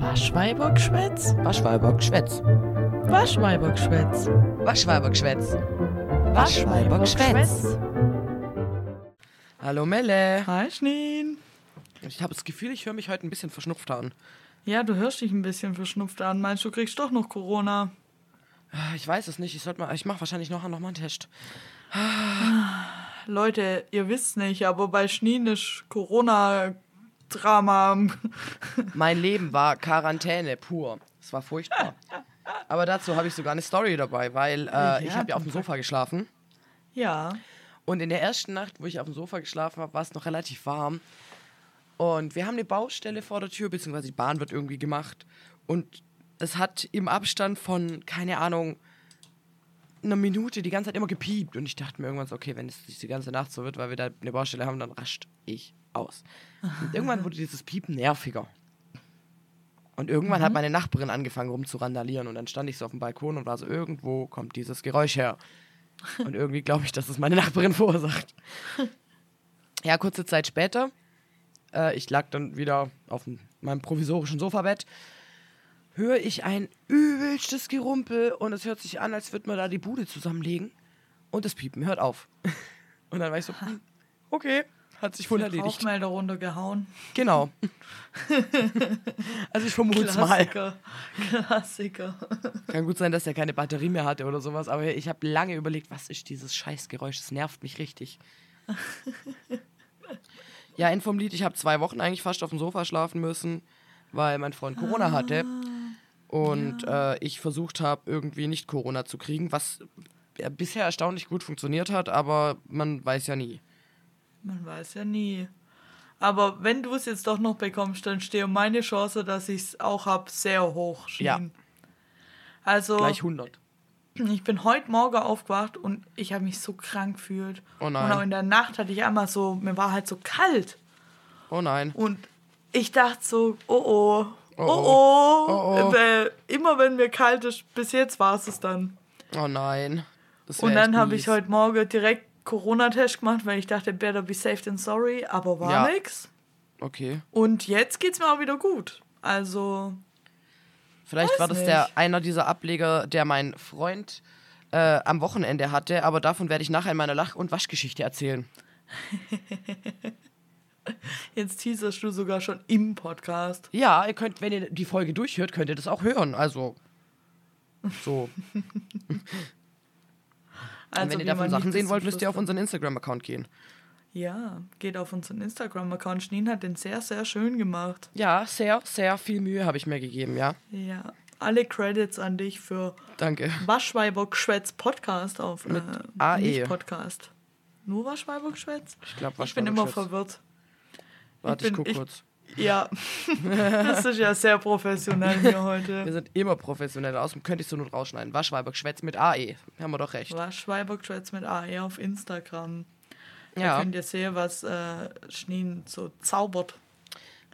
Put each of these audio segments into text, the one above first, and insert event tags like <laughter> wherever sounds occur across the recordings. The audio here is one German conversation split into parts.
Waschweibergschwätz? Waschweibergschwätz. Waschweibergschwätz. Waschweibergschwätz. Waschweibergschwätz. Hallo Melle. Hi, Schneen. Ich habe das Gefühl, ich höre mich heute ein bisschen verschnupft an. Ja, du hörst dich ein bisschen verschnupft an. Meinst du, kriegst doch noch Corona? Ah, Ich weiß es nicht. Ich sollte mal. Ich mache wahrscheinlich noch, noch mal einen Test. Leute, ihr wisst nicht, aber bei Schneen ist Corona-Drama. Mein Leben war Quarantäne pur. Es war furchtbar. Aber dazu habe ich sogar eine Story dabei, weil äh, ich Ja, habe ja auf dem Sofa geschlafen. ja. Und in der ersten Nacht, wo ich auf dem Sofa geschlafen habe, war es noch relativ warm. Und wir haben eine Baustelle vor der Tür, beziehungsweise die Bahn wird irgendwie gemacht. Und es hat im Abstand von, keine Ahnung, einer Minute die ganze Zeit immer gepiept. Und ich dachte mir irgendwann so, okay, wenn es die ganze Nacht so wird, weil wir da eine Baustelle haben, dann rascht ich aus. Und irgendwann wurde dieses Piepen nerviger. Und irgendwann hat meine Nachbarin angefangen rumzurandalieren. Und dann stand ich so auf dem Balkon und war so, irgendwo kommt dieses Geräusch her. Und irgendwie glaube ich, dass es meine Nachbarin <laughs> verursacht. Ja, kurze Zeit später, äh, ich lag dann wieder auf meinem provisorischen Sofabett, höre ich ein übelstes Gerumpel und es hört sich an, als würde man da die Bude zusammenlegen. Und das Piepen hört auf. <laughs> Und dann war ich so, hm, okay, hat sich wohl erledigt. Rauchmelder runtergehauen. Genau. <laughs> also ich vermute es mal. Klassiker. Klassiker. Kann gut sein, dass er keine Batterie mehr hatte oder sowas, aber ich habe lange überlegt, was ist dieses Scheißgeräusch? Das nervt mich richtig. <laughs> ja, End vom Lied, ich habe zwei Wochen eigentlich fast auf dem Sofa schlafen müssen, weil mein Freund Corona hatte. Und äh, ich versucht habe, irgendwie nicht Corona zu kriegen, was ja, bisher erstaunlich gut funktioniert hat, aber man weiß ja nie. Man weiß ja nie. Aber wenn du es jetzt doch noch bekommst, dann stehe meine Chance, dass ich es auch habe, sehr hoch. Ja. Also, Gleich 100. ich bin heute Morgen aufgewacht und ich habe mich so krank gefühlt. Oh Und nein. auch in der Nacht hatte ich einmal so, mir war halt so kalt. Oh nein. Und ich dachte so, oh oh, oh Oh oh. oh. Oh oh. Weil immer wenn mir kalt ist, bis jetzt war es es dann. Oh nein. Und dann habe ich heute Morgen direkt Corona-Test gemacht, weil ich dachte, better be safe than sorry, aber war Ja. nix. Okay. Und jetzt geht's mir auch wieder gut. Also, Vielleicht war das nicht. der einer dieser Ableger, der mein Freund äh, am Wochenende hatte, aber davon werde ich nachher in meiner Lach- und Waschgeschichte erzählen. <laughs> jetzt teaserst du sogar schon im Podcast. Ja, ihr könnt, wenn ihr die Folge durchhört, könnt ihr das auch hören. Also. So. <laughs> Also, und wenn ihr wie davon Sachen sehen wollt, müsst ihr auf unseren Instagram-Account gehen. Ja, geht auf unseren Instagram-Account. Schneen hat den sehr, sehr schön gemacht. Ja, sehr, sehr viel Mühe habe ich mir gegeben, ja. Ja, alle Credits an dich für Danke. Waschweibergschwätz Podcast auf Mit äh, AE. nicht Podcast. Nur Waschweibergschwätz? Ich glaube, Ich bin immer verwirrt. Warte, ich, bin- guck ich- kurz. Ja, <laughs> das ist ja sehr professionell hier Wir heute. sind immer professionell. Außerdem könnte ich so nur rausschneiden. Waschweiber geschwätzt mit AE. Haben wir doch recht. Waschweibergschwätz mit AE auf Instagram. Da Ja, könnt ihr sehen, was äh, Schneen so zaubert.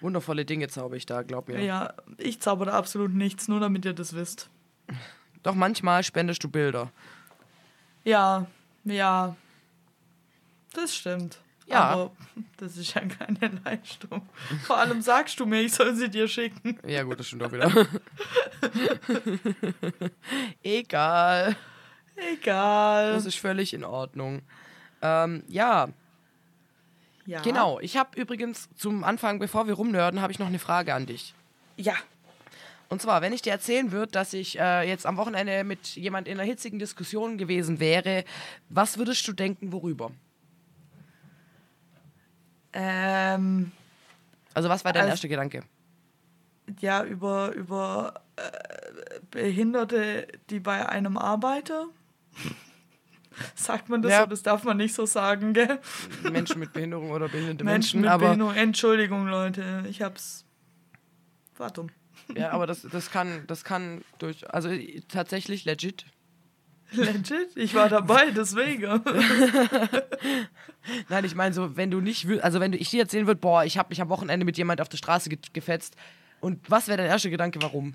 wundervolle Dinge zauber ich da, glaub mir. Ja, ich zauber da absolut nichts, nur damit ihr das wisst. Doch manchmal spendest du Bilder. Ja, ja. Das stimmt. Ja. Aber <laughs> das ist ja keine <laughs> Leistung. Vor allem sagst du mir, ich soll sie dir schicken. Ja, gut, das stimmt auch wieder. <laughs> Egal. Egal. Das ist völlig in Ordnung. Ähm, ja, ja. genau. Ich habe übrigens zum Anfang, bevor wir rumnörden, habe ich noch eine Frage an dich. Ja. Und zwar, wenn ich dir erzählen würde, dass ich äh, jetzt am Wochenende mit jemand in einer hitzigen Diskussion gewesen wäre, was würdest du denken, worüber? Ähm, Also, was war dein Also- erster Gedanke? ja, über, über äh, Behinderte, die bei einem arbeiten. <laughs> Sagt man das Ja. so? Das darf man nicht so sagen, gell? Menschen mit Behinderung oder behinderte Menschen Menschen, mit aber, Behinderung. Entschuldigung, Leute. Ich hab's. War dumm. ja, aber <laughs> das, das kann, das kann durch, also äh, tatsächlich legit. Legit? Ich war dabei, deswegen. <laughs> Nein, ich meine so, wenn du nicht, also wenn du, ich dir erzählen würde, boah, ich habe mich am Wochenende mit jemand auf der Straße ge gefetzt und was wäre dein erster Gedanke, warum?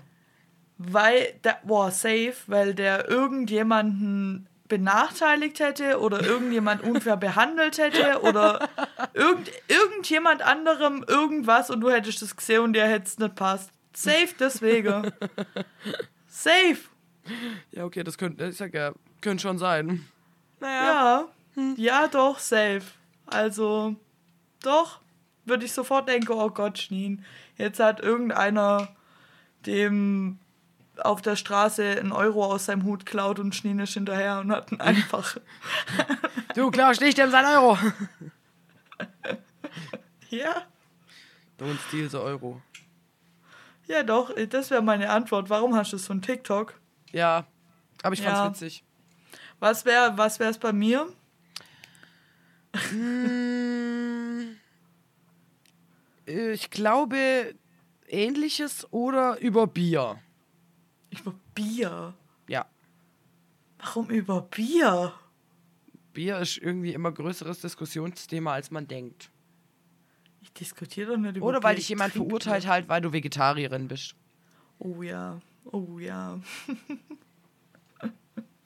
weil, der, boah, safe, weil der irgendjemanden benachteiligt hätte oder irgendjemand unfair <laughs> behandelt hätte oder irgend, irgendjemand anderem irgendwas und du hättest es gesehen und dir hätte es nicht passt. Safe deswegen. <laughs> Safe. <laughs> Ja, okay, das könnte, ich sag ja, könnte schon sein. Naja. Ja. Ja, doch, safe. Also, doch, würde ich sofort denken, oh Gott, Schnien. Jetzt hat irgendeiner dem auf der Straße einen Euro aus seinem Hut klaut und Schnien ist hinterher und hat ihn einfach. <laughs> Du klaust nicht dem sein Euro. <laughs> ja, Don't steal the Euro. ja, doch, das wäre meine Antwort. Warum hast du es von TikTok? Ja, aber ich fand's Ja. witzig. Was wäre was wär's bei mir? Mm, <laughs> Ich glaube, ähnliches oder über Bier. Über Bier. Ja. Warum über Bier? Bier ist irgendwie immer größeres Diskussionsthema, als man denkt. Ich diskutiere doch nicht über Oder weil ich dich jemand verurteilt halt, weil du Vegetarierin bist. Oh ja, oh ja.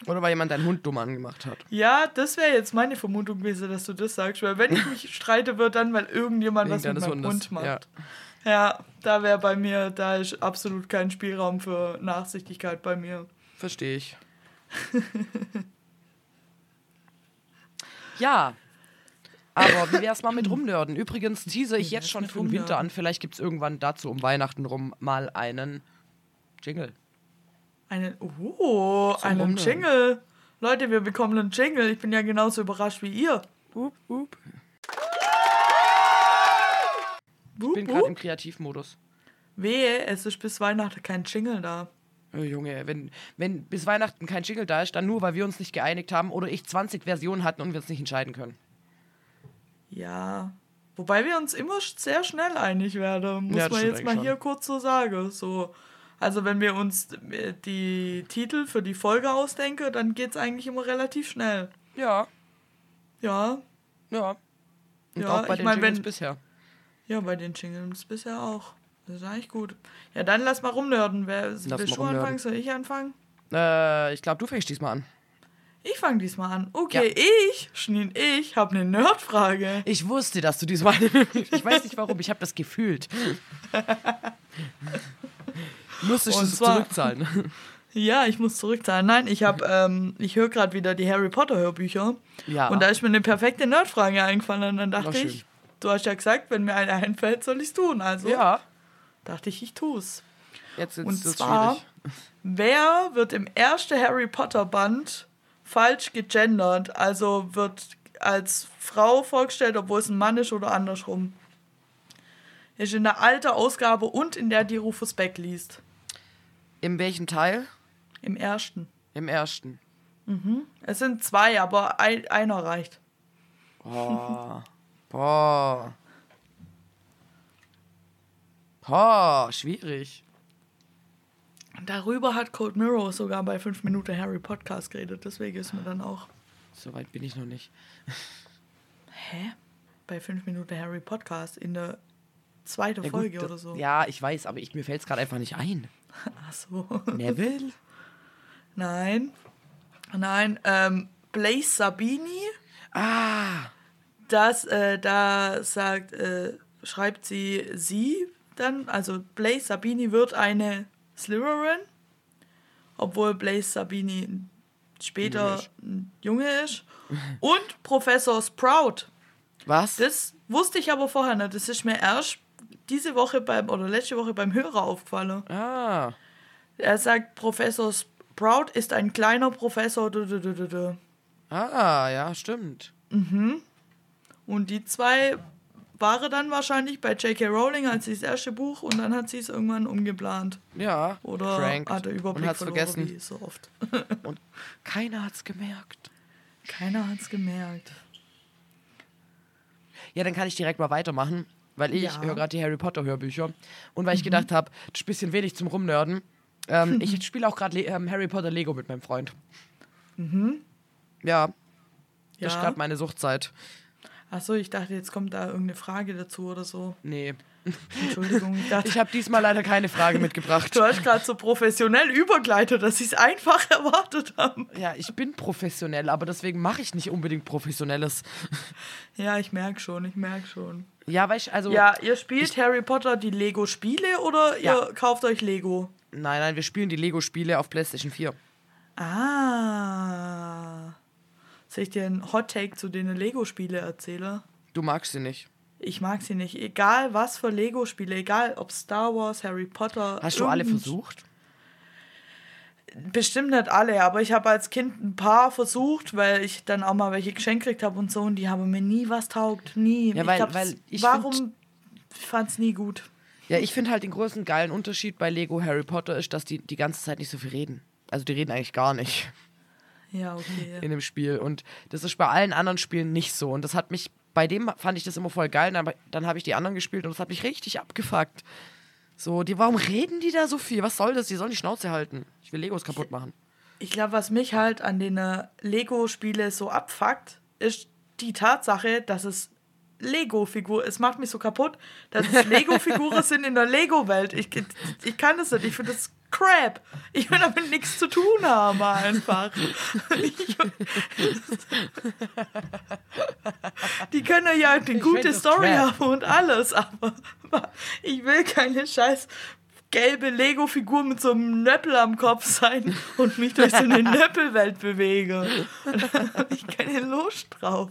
Oder weil jemand deinen Hund dumm angemacht hat. Ja, das wäre jetzt meine Vermutung gewesen, dass du das sagst. Weil wenn ich mich <laughs> streite, wird dann, weil irgendjemand was mit Wegen meinem Hundes, Hund macht. Ja, da wäre bei mir, da ist absolut kein Spielraum für Nachsichtigkeit bei mir. Verstehe ich. <laughs> ja. Aber wie wär's mal mit rumnörden? Übrigens tease ich jetzt schon für den Winter an. Vielleicht gibt's irgendwann dazu um Weihnachten rum mal einen Jingle. Einen, oh, Zum einen Rumnörden. Jingle. Leute, wir bekommen einen Jingle. Ich bin ja genauso überrascht wie ihr. Up, up. Ich bin gerade im. Kreativmodus. Wehe, es ist bis Weihnachten kein Jingle da. Oh, Junge, wenn, wenn bis Weihnachten kein Jingle da ist, dann nur, weil wir uns nicht geeinigt haben oder ich 20 Versionen hatten und wir uns nicht entscheiden können. Ja. Wobei wir uns immer sehr schnell einig werden, muss Ja, man jetzt mal eigentlich hier kurz so sagen. So. Also wenn wir uns äh, die Titel für die Folge ausdenken, dann geht es eigentlich immer relativ schnell. Ja, Ja, ja. Und Ja, auch bei ich den mein, Jingles wenn- bisher. ja, bei den Jingles bisher auch. Das ist eigentlich gut. Ja, dann lass mal rumnörden. Wer, willst du rumnörden. anfangen? Soll ich anfangen? Äh, ich glaube, du fängst diesmal an. Ich fange diesmal an. Okay, ich, Schneen, ich habe eine Nerdfrage. Ich wusste, dass du diesmal. <laughs> ich weiß nicht warum, ich habe das gefühlt. <laughs> Musstest du Und es zurückzahlen? <laughs> Ja, ich muss zurückzahlen. Nein, ich habe, ähm, ich höre gerade wieder die Harry Potter Hörbücher. Ja. Und da ist mir eine perfekte Nerdfrage eingefallen. Und dann dachte ich, du hast ja gesagt, wenn mir eine einfällt, soll ich es tun. Also ja. dachte ich, ich tue es. Jetzt ist Und zwar, schwierig. wer wird im ersten Harry Potter Band falsch gegendert? Also wird als Frau vorgestellt, obwohl es ein Mann ist oder andersrum. Ist in der alten Ausgabe und in der, die Rufus Beck liest. In welchem Teil? Im ersten. Im ersten. Es sind zwei, aber ein, einer reicht. Boah. Boah. Boah, schwierig. Darüber hat Cold Mirror sogar bei 5 Minuten Harry Podcast geredet, deswegen ist mir dann auch. So weit bin ich noch nicht. Hä? Bei 5 Minuten Harry Podcast in der zweiten Ja, gut, Folge das- oder so. Ja, ich weiß, aber ich, mir fällt es gerade einfach nicht ein. <laughs> Ach so. Neville? Nein. Nein, ähm, Blaze Sabini, Ah, das, äh, da sagt, äh, schreibt sie sie dann, also Blaze Sabini wird eine Slytherin, obwohl Blaze Sabini später Junge ist. ein Junge ist. Und Professor Sprout. was? Das wusste ich aber vorher nicht. Das ist mir erst diese Woche beim, oder letzte Woche beim Hörer aufgefallen. ah, Er sagt, Professor Sprout ist ein kleiner Professor. du, du, du, ah, ja, stimmt. Und die zwei waren dann wahrscheinlich bei J.K. Rowling als sie das erste Buch und dann hat sie es irgendwann umgeplant. Ja, Oder Frank. hat er Überblick und hat's verloren, vergessen. wie so oft. <laughs> Und keiner hat's gemerkt. Keiner hat's gemerkt. Ja, dann kann ich direkt mal weitermachen, weil ich Ja. Mhm. höre gerade die Harry Potter Hörbücher und weil ich gedacht habe, das ist ein bisschen wenig zum Rumnörden. Ähm, <laughs> ich spiele auch gerade ähm, Harry Potter Lego mit meinem Freund. Ja, das ist Ja. gerade meine Suchtzeit. Achso, ich dachte, jetzt kommt da irgendeine Frage dazu oder so. Nee. Entschuldigung, ich dachte, Ich habe diesmal leider keine Frage mitgebracht. du hast gerade so professionell übergleitet, dass sie es einfach <laughs> erwartet haben. Ja, ich bin professionell, aber deswegen mache ich nicht unbedingt Professionelles. Ja, ich merke schon, ich merke schon. Ja, weil ich, also. Ja, ihr spielt Harry Potter die Lego-Spiele oder Ja. ihr kauft euch Lego? Nein, nein, wir spielen die Lego-Spiele auf PlayStation 4. Ah. Soll ich dir einen Hot-Take zu den Lego-Spiele erzählen? Du magst sie nicht. Ich mag sie nicht. Egal was für Lego-Spiele, egal ob Star Wars, Harry Potter. Hast du alle versucht? Bestimmt nicht alle, aber ich habe als Kind ein paar versucht, weil ich dann auch mal welche geschenkt gekriegt habe und so und die haben mir nie was taugt. Nie. Ja, weil- glaub, weil ich warum? Ich fand es nie gut. Ja, ich finde halt den größten geilen Unterschied bei Lego Harry Potter ist, dass die die ganze Zeit nicht so viel reden. Also die reden eigentlich gar nicht Ja, okay. in dem Spiel. Und das ist bei allen anderen Spielen nicht so. Und das hat mich, bei dem fand ich das immer voll geil. Aber dann habe ich die anderen gespielt und das hat mich richtig abgefuckt. So, die, warum reden die da so viel? Was soll das? Die sollen die Schnauze halten. Ich will Legos kaputt machen. Ich glaube, was mich halt an den äh, Lego-Spiele so abfuckt, ist die Tatsache, dass es Lego-Figur, es macht mich so kaputt, dass es <laughs> Lego-Figuren sind in der Lego-Welt. Ich, ich kann das nicht, ich finde das crap. Ich will damit nichts zu tun haben, einfach. Die können ja eine gute Story crap. haben und alles, aber ich will keine scheiß gelbe Lego-Figur mit so einem Nöppel am Kopf sein und mich durch so eine <laughs> Nöppelwelt bewege. Habe <laughs> ich keine Lust drauf.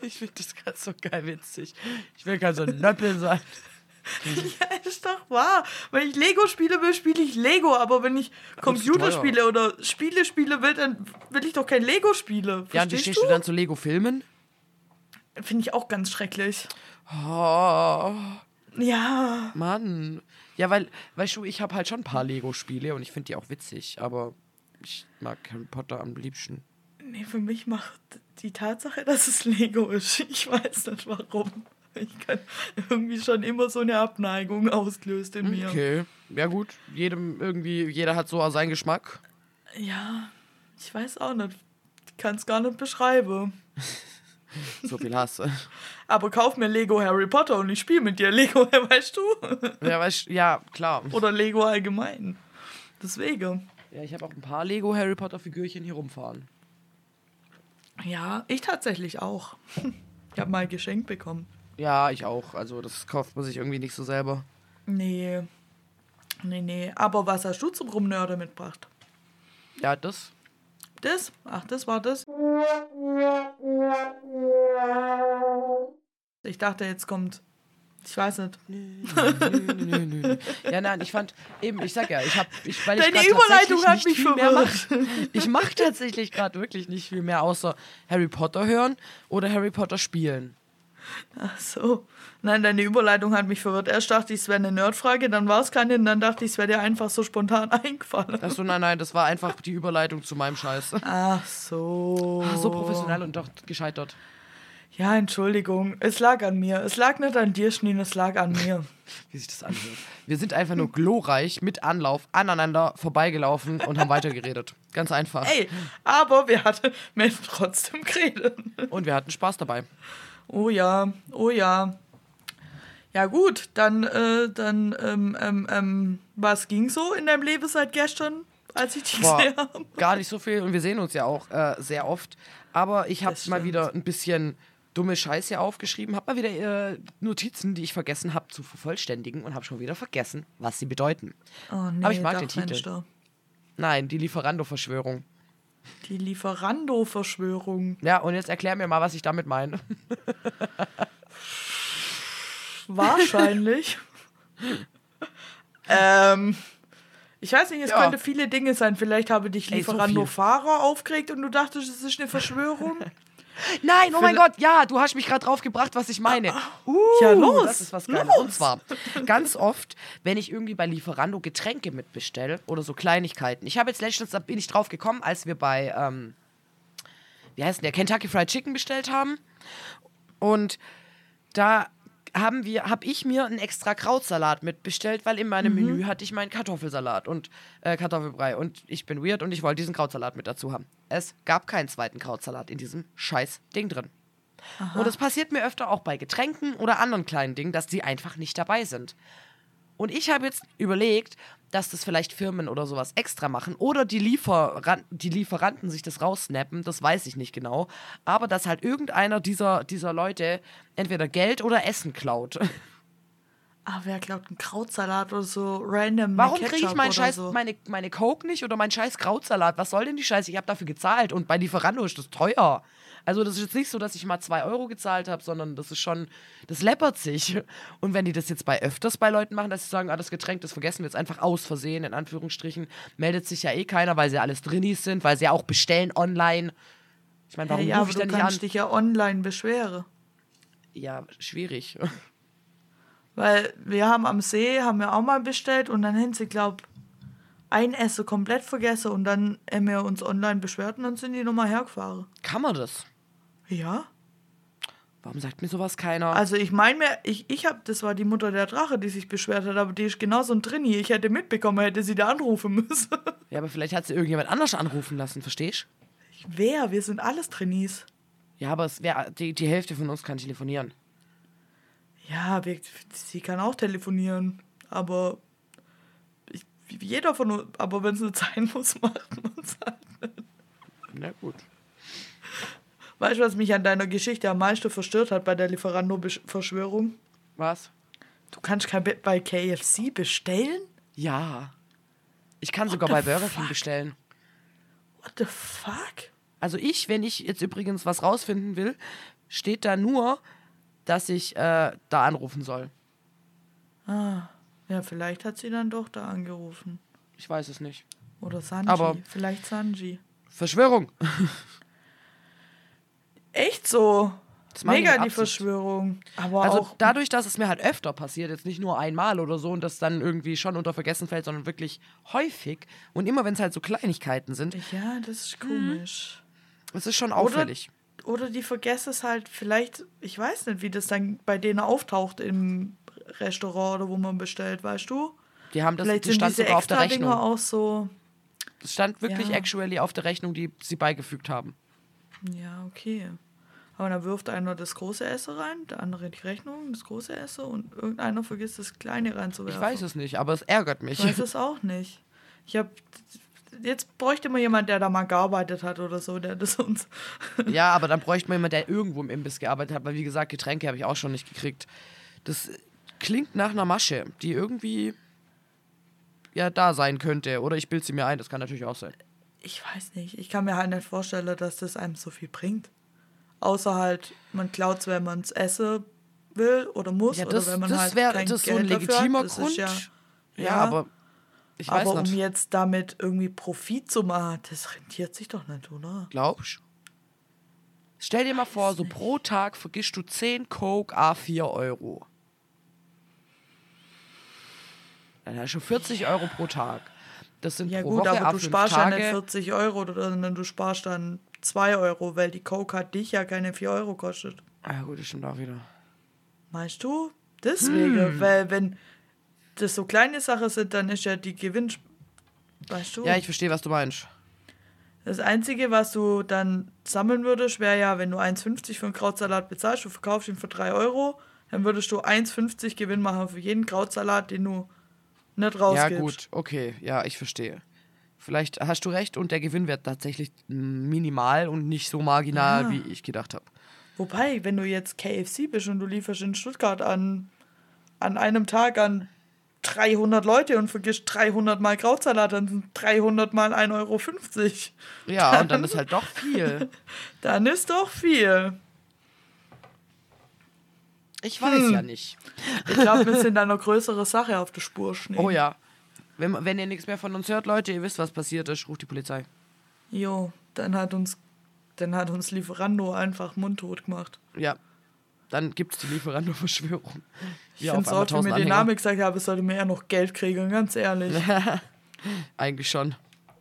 Ich finde das gerade so geil witzig. Ich will kein so ein Nöppel sein. <laughs> Ja, ist doch wahr. Wenn ich Lego spiele will, spiele ich Lego. Aber wenn ich Computerspiele oder Spiele spiele will, dann will ich doch kein Lego spiele. Ja, und wie stehst du dann zu Lego-Filmen? Finde ich auch ganz schrecklich. Oh, Ja. Mann. Ja, weil, weißt du, ich habe halt schon ein paar Lego-Spiele und ich finde die auch witzig, aber ich mag Harry Potter am liebsten. Nee, für mich macht die Tatsache, dass es Lego ist. Ich weiß nicht warum. <laughs> Ich kann irgendwie schon immer so eine Abneigung ausgelöst in mir. Okay. Ja gut, jedem irgendwie, jeder hat so seinen Geschmack. Ja, ich weiß auch nicht. Ich kann es gar nicht beschreiben. <laughs> So viel Hass. <laughs> Aber kauf mir Lego Harry Potter und ich spiele mit dir Lego, weißt du? ja, weißt, ja, klar. Oder Lego allgemein. Deswegen. Ja, ich habe auch ein paar Lego Harry Potter Figürchen hier rumfahren. Ja, ich tatsächlich auch. Ich habe mal geschenkt bekommen. Ja, ich auch. Also das kauft man sich irgendwie nicht so selber. Nee. Nee, nee. Aber was hast du zum Rumnörden mitgebracht? Ja, das. Das? Ach, das war das? Ich dachte, jetzt kommt. Ich weiß nicht. nö, nö, nö, nö. Ja, nein, ich fand eben, ich sag ja, ich habe, ich, weil ich Deine grad Überleitung tatsächlich hat nicht mich viel mehr verwirrt. mach. Ich mache tatsächlich gerade wirklich nicht viel mehr, außer Harry Potter hören oder Harry Potter spielen. Ach so. Nein, deine Überleitung hat mich verwirrt. Erst dachte ich, es wäre eine Nerdfrage, dann war es keine, und dann dachte ich, es wäre dir einfach so spontan <laughs> eingefallen. Ach so, nein, nein, das war einfach die Überleitung zu meinem Scheiß. Ach so. So professionell und doch gescheitert. Ja, Entschuldigung. Es lag an mir. Es lag nicht an dir, Schneen, es lag an mir. <laughs> Wie sich das anhört. Wir sind einfach nur glorreich mit Anlauf aneinander vorbeigelaufen und haben weitergeredet. Ganz einfach. Ey, aber wir hatten trotzdem geredet. Und wir hatten Spaß dabei. Oh ja, oh ja. Ja gut, dann, äh, dann, ähm, ähm, ähm, was ging so in deinem Leben seit gestern, als ich dich gesehen habe? gar nicht so viel und wir sehen uns ja auch äh, sehr oft. Aber ich habe mal wieder ein bisschen dumme Scheiße aufgeschrieben, habe mal wieder äh, Notizen, die ich vergessen habe zu vervollständigen und habe schon wieder vergessen, was sie bedeuten. Oh nee, Aber ich mag den Dachfenster. Nein, die Lieferando-Verschwörung. Die Lieferando-Verschwörung. Ja, und jetzt erklär mir mal, was ich damit meine. Wahrscheinlich. <laughs> ähm, ich weiß nicht, es Ja. könnte viele Dinge sein. Vielleicht habe dich Ey, so Lieferando-Fahrer aufgeregt und du dachtest, es ist eine Verschwörung. <laughs> Nein, oh mein Gott, ja, du hast mich gerade drauf gebracht, was ich meine. Uh, Ja, los, Das ist was Geiles. los. Und zwar, <laughs> ganz oft, wenn ich irgendwie bei Lieferando Getränke mitbestelle oder so Kleinigkeiten. Ich habe jetzt letztens, da bin ich drauf gekommen, als wir bei, ähm, wie heißt denn der, Kentucky Fried Chicken bestellt haben. Und da haben wir, habe ich mir einen extra Krautsalat mitbestellt, weil in meinem Menü hatte ich meinen Kartoffelsalat und äh, Kartoffelbrei. Und ich bin weird und ich wollte diesen Krautsalat mit dazu haben. Es gab keinen zweiten Krautsalat in diesem scheiß Ding drin. Und es passiert mir öfter auch bei Getränken oder anderen kleinen Dingen, dass die einfach nicht dabei sind. Und ich habe jetzt überlegt, dass das vielleicht Firmen oder sowas extra machen oder die, Lieferan die Lieferanten sich das raussnappen, das weiß ich nicht genau. Aber dass halt irgendeiner dieser, dieser Leute entweder Geld oder Essen klaut. <laughs> Ah, wer glaubt, ein Krautsalat oder so random. Warum kriege ich meinen Scheiß, So? meine, meine Coke nicht oder meinen Scheiß Krautsalat? Was soll denn die Scheiße? Ich habe dafür gezahlt und bei Lieferando ist das teuer. Also das ist jetzt nicht so, dass ich mal zwei Euro gezahlt habe, sondern das ist schon, das läppert sich. Und wenn die das jetzt bei öfters bei Leuten machen, dass sie sagen, ah, das Getränk, das vergessen wir jetzt einfach aus Versehen, in Anführungsstrichen, meldet sich ja eh keiner, weil sie alles Drinnies sind, weil sie ja auch bestellen online. Ich meine, Ja, warum ja, rufe aber ich du denn nicht kannst an? dich ja online beschweren. Ja, schwierig. Weil wir haben am See, haben wir auch mal bestellt und dann haben sie, glaub, ein Essen komplett vergessen und dann haben wir uns online beschwert und dann sind die nochmal hergefahren. Kann man das? Ja. Warum sagt mir sowas keiner? Also ich meine mir, ich, ich hab, das war die Mutter der Drache, die sich beschwert hat, aber die ist genauso ein Trini. Ich hätte mitbekommen, hätte sie da anrufen müssen. <laughs> ja, aber vielleicht hat sie irgendjemand anders anrufen lassen, verstehst Wer? Wir sind alles Trinis. Ja, aber es wär, die, die Hälfte von uns kann telefonieren. Ja, wir, sie kann auch telefonieren, aber ich, jeder von uns, aber wenn es nicht <laughs> sein muss, macht man es halt. Na gut. Weißt du, was mich an deiner Geschichte am meisten verstört hat bei der Lieferando-Verschwörung? Was? Du kannst kein Bett bei KFC bestellen? Ja. Ich kann What sogar bei Burger King bestellen. What the fuck? Also ich, wenn ich jetzt übrigens was rausfinden will, steht da nur, dass ich äh, da anrufen soll. Ah, ja, vielleicht hat sie dann doch da angerufen. Ich weiß es nicht. Oder Sanji. Aber- vielleicht Sanji. Verschwörung. <laughs> Echt so? Mega die. Verschwörung. Aber Also auch. dadurch, dass es mir halt öfter passiert, jetzt nicht nur einmal oder so und das dann irgendwie schon unter Vergessen fällt, sondern wirklich häufig und immer wenn es halt so Kleinigkeiten sind, Ja, das ist komisch. es ist schon auffällig. Oder die vergessen es halt vielleicht, ich weiß nicht, wie das dann bei denen auftaucht im Restaurant oder wo man bestellt, weißt du? Die haben das, vielleicht die stand sogar auf der Rechnung. auch so. Das stand wirklich Ja. actually auf der Rechnung, die sie beigefügt haben. Ja, okay. Aber dann wirft einer das große Essen rein, der andere die Rechnung, das große Essen und irgendeiner vergisst das kleine reinzuwerfen. Ich weiß es nicht, aber es ärgert mich. Ich weiß <laughs> es auch nicht. Ich habe jetzt bräuchte man jemand, der da mal gearbeitet hat oder so, der das uns. <laughs> Ja, aber dann bräuchte man jemanden, der irgendwo im Imbiss gearbeitet hat, weil wie gesagt, Getränke habe ich auch schon nicht gekriegt. Das klingt nach einer Masche, die irgendwie ja da sein könnte. Oder ich bilde sie mir ein, das kann natürlich auch sein. Ich weiß nicht. Ich kann mir halt nicht vorstellen, dass das einem so viel bringt. Außer halt, man klaut es, wenn man es essen will oder muss. Ja, oder das, wenn man das halt wäre kein das so ein Geld legitimer Grund. Ja, ja, ja. aber ich weiß aber um nicht. jetzt damit irgendwie Profit zu machen, das rentiert sich doch nicht, oder? Glaubst Stell dir mal vor, so pro Tag vergisst du 10 Coke A4 Euro. Dann hast du 40 Euro pro Tag. Das sind Ja pro gut, Woche aber du sparst ja Tage. nicht 40 Euro, sondern du sparst dann 2 Euro, weil die Coke hat dich ja keine 4 Euro kostet. Ah, ja, gut, das stimmt auch wieder. Meinst du? Deswegen, Hm. weil wenn das so kleine Sachen sind, dann ist ja die Gewinn... Weißt du? Ja, ich verstehe, was du meinst. Das Einzige, was du dann sammeln würdest, wäre ja, wenn du 1,50 für einen Krautsalat bezahlst, du verkaufst ihn für 3 Euro, dann würdest du 1,50 Gewinn machen für jeden Krautsalat, den du nicht rausgibst. Ja, gut, okay, ja, ich verstehe. Vielleicht hast du recht und der Gewinn wird tatsächlich minimal und nicht so marginal, Ja. wie ich gedacht habe. Wobei, wenn du jetzt KFC bist und du lieferst in Stuttgart an, an einem Tag an 300 Leute und vergisst 300 mal Krautsalat, dann sind 300 mal 1,50 Euro. Ja, und dann ist halt doch viel. <laughs> Dann ist doch viel. Ich weiß ja nicht. Ich glaube, wir sind da eine größere Sache auf der Spur. Schnee. Oh ja. Wenn, wenn ihr nichts mehr von uns hört, Leute, ihr wisst, was passiert ist, ruft die Polizei. Jo, dann hat uns, dann hat uns Lieferando einfach mundtot gemacht. Ja. Dann gibt's die Lieferando-Verschwörung. Ich Ja, finde es auch, wie mir 1000 den Anhänger. Namen gesagt habe, es sollte mir eher noch Geld kriegen, ganz ehrlich. <laughs> Eigentlich schon.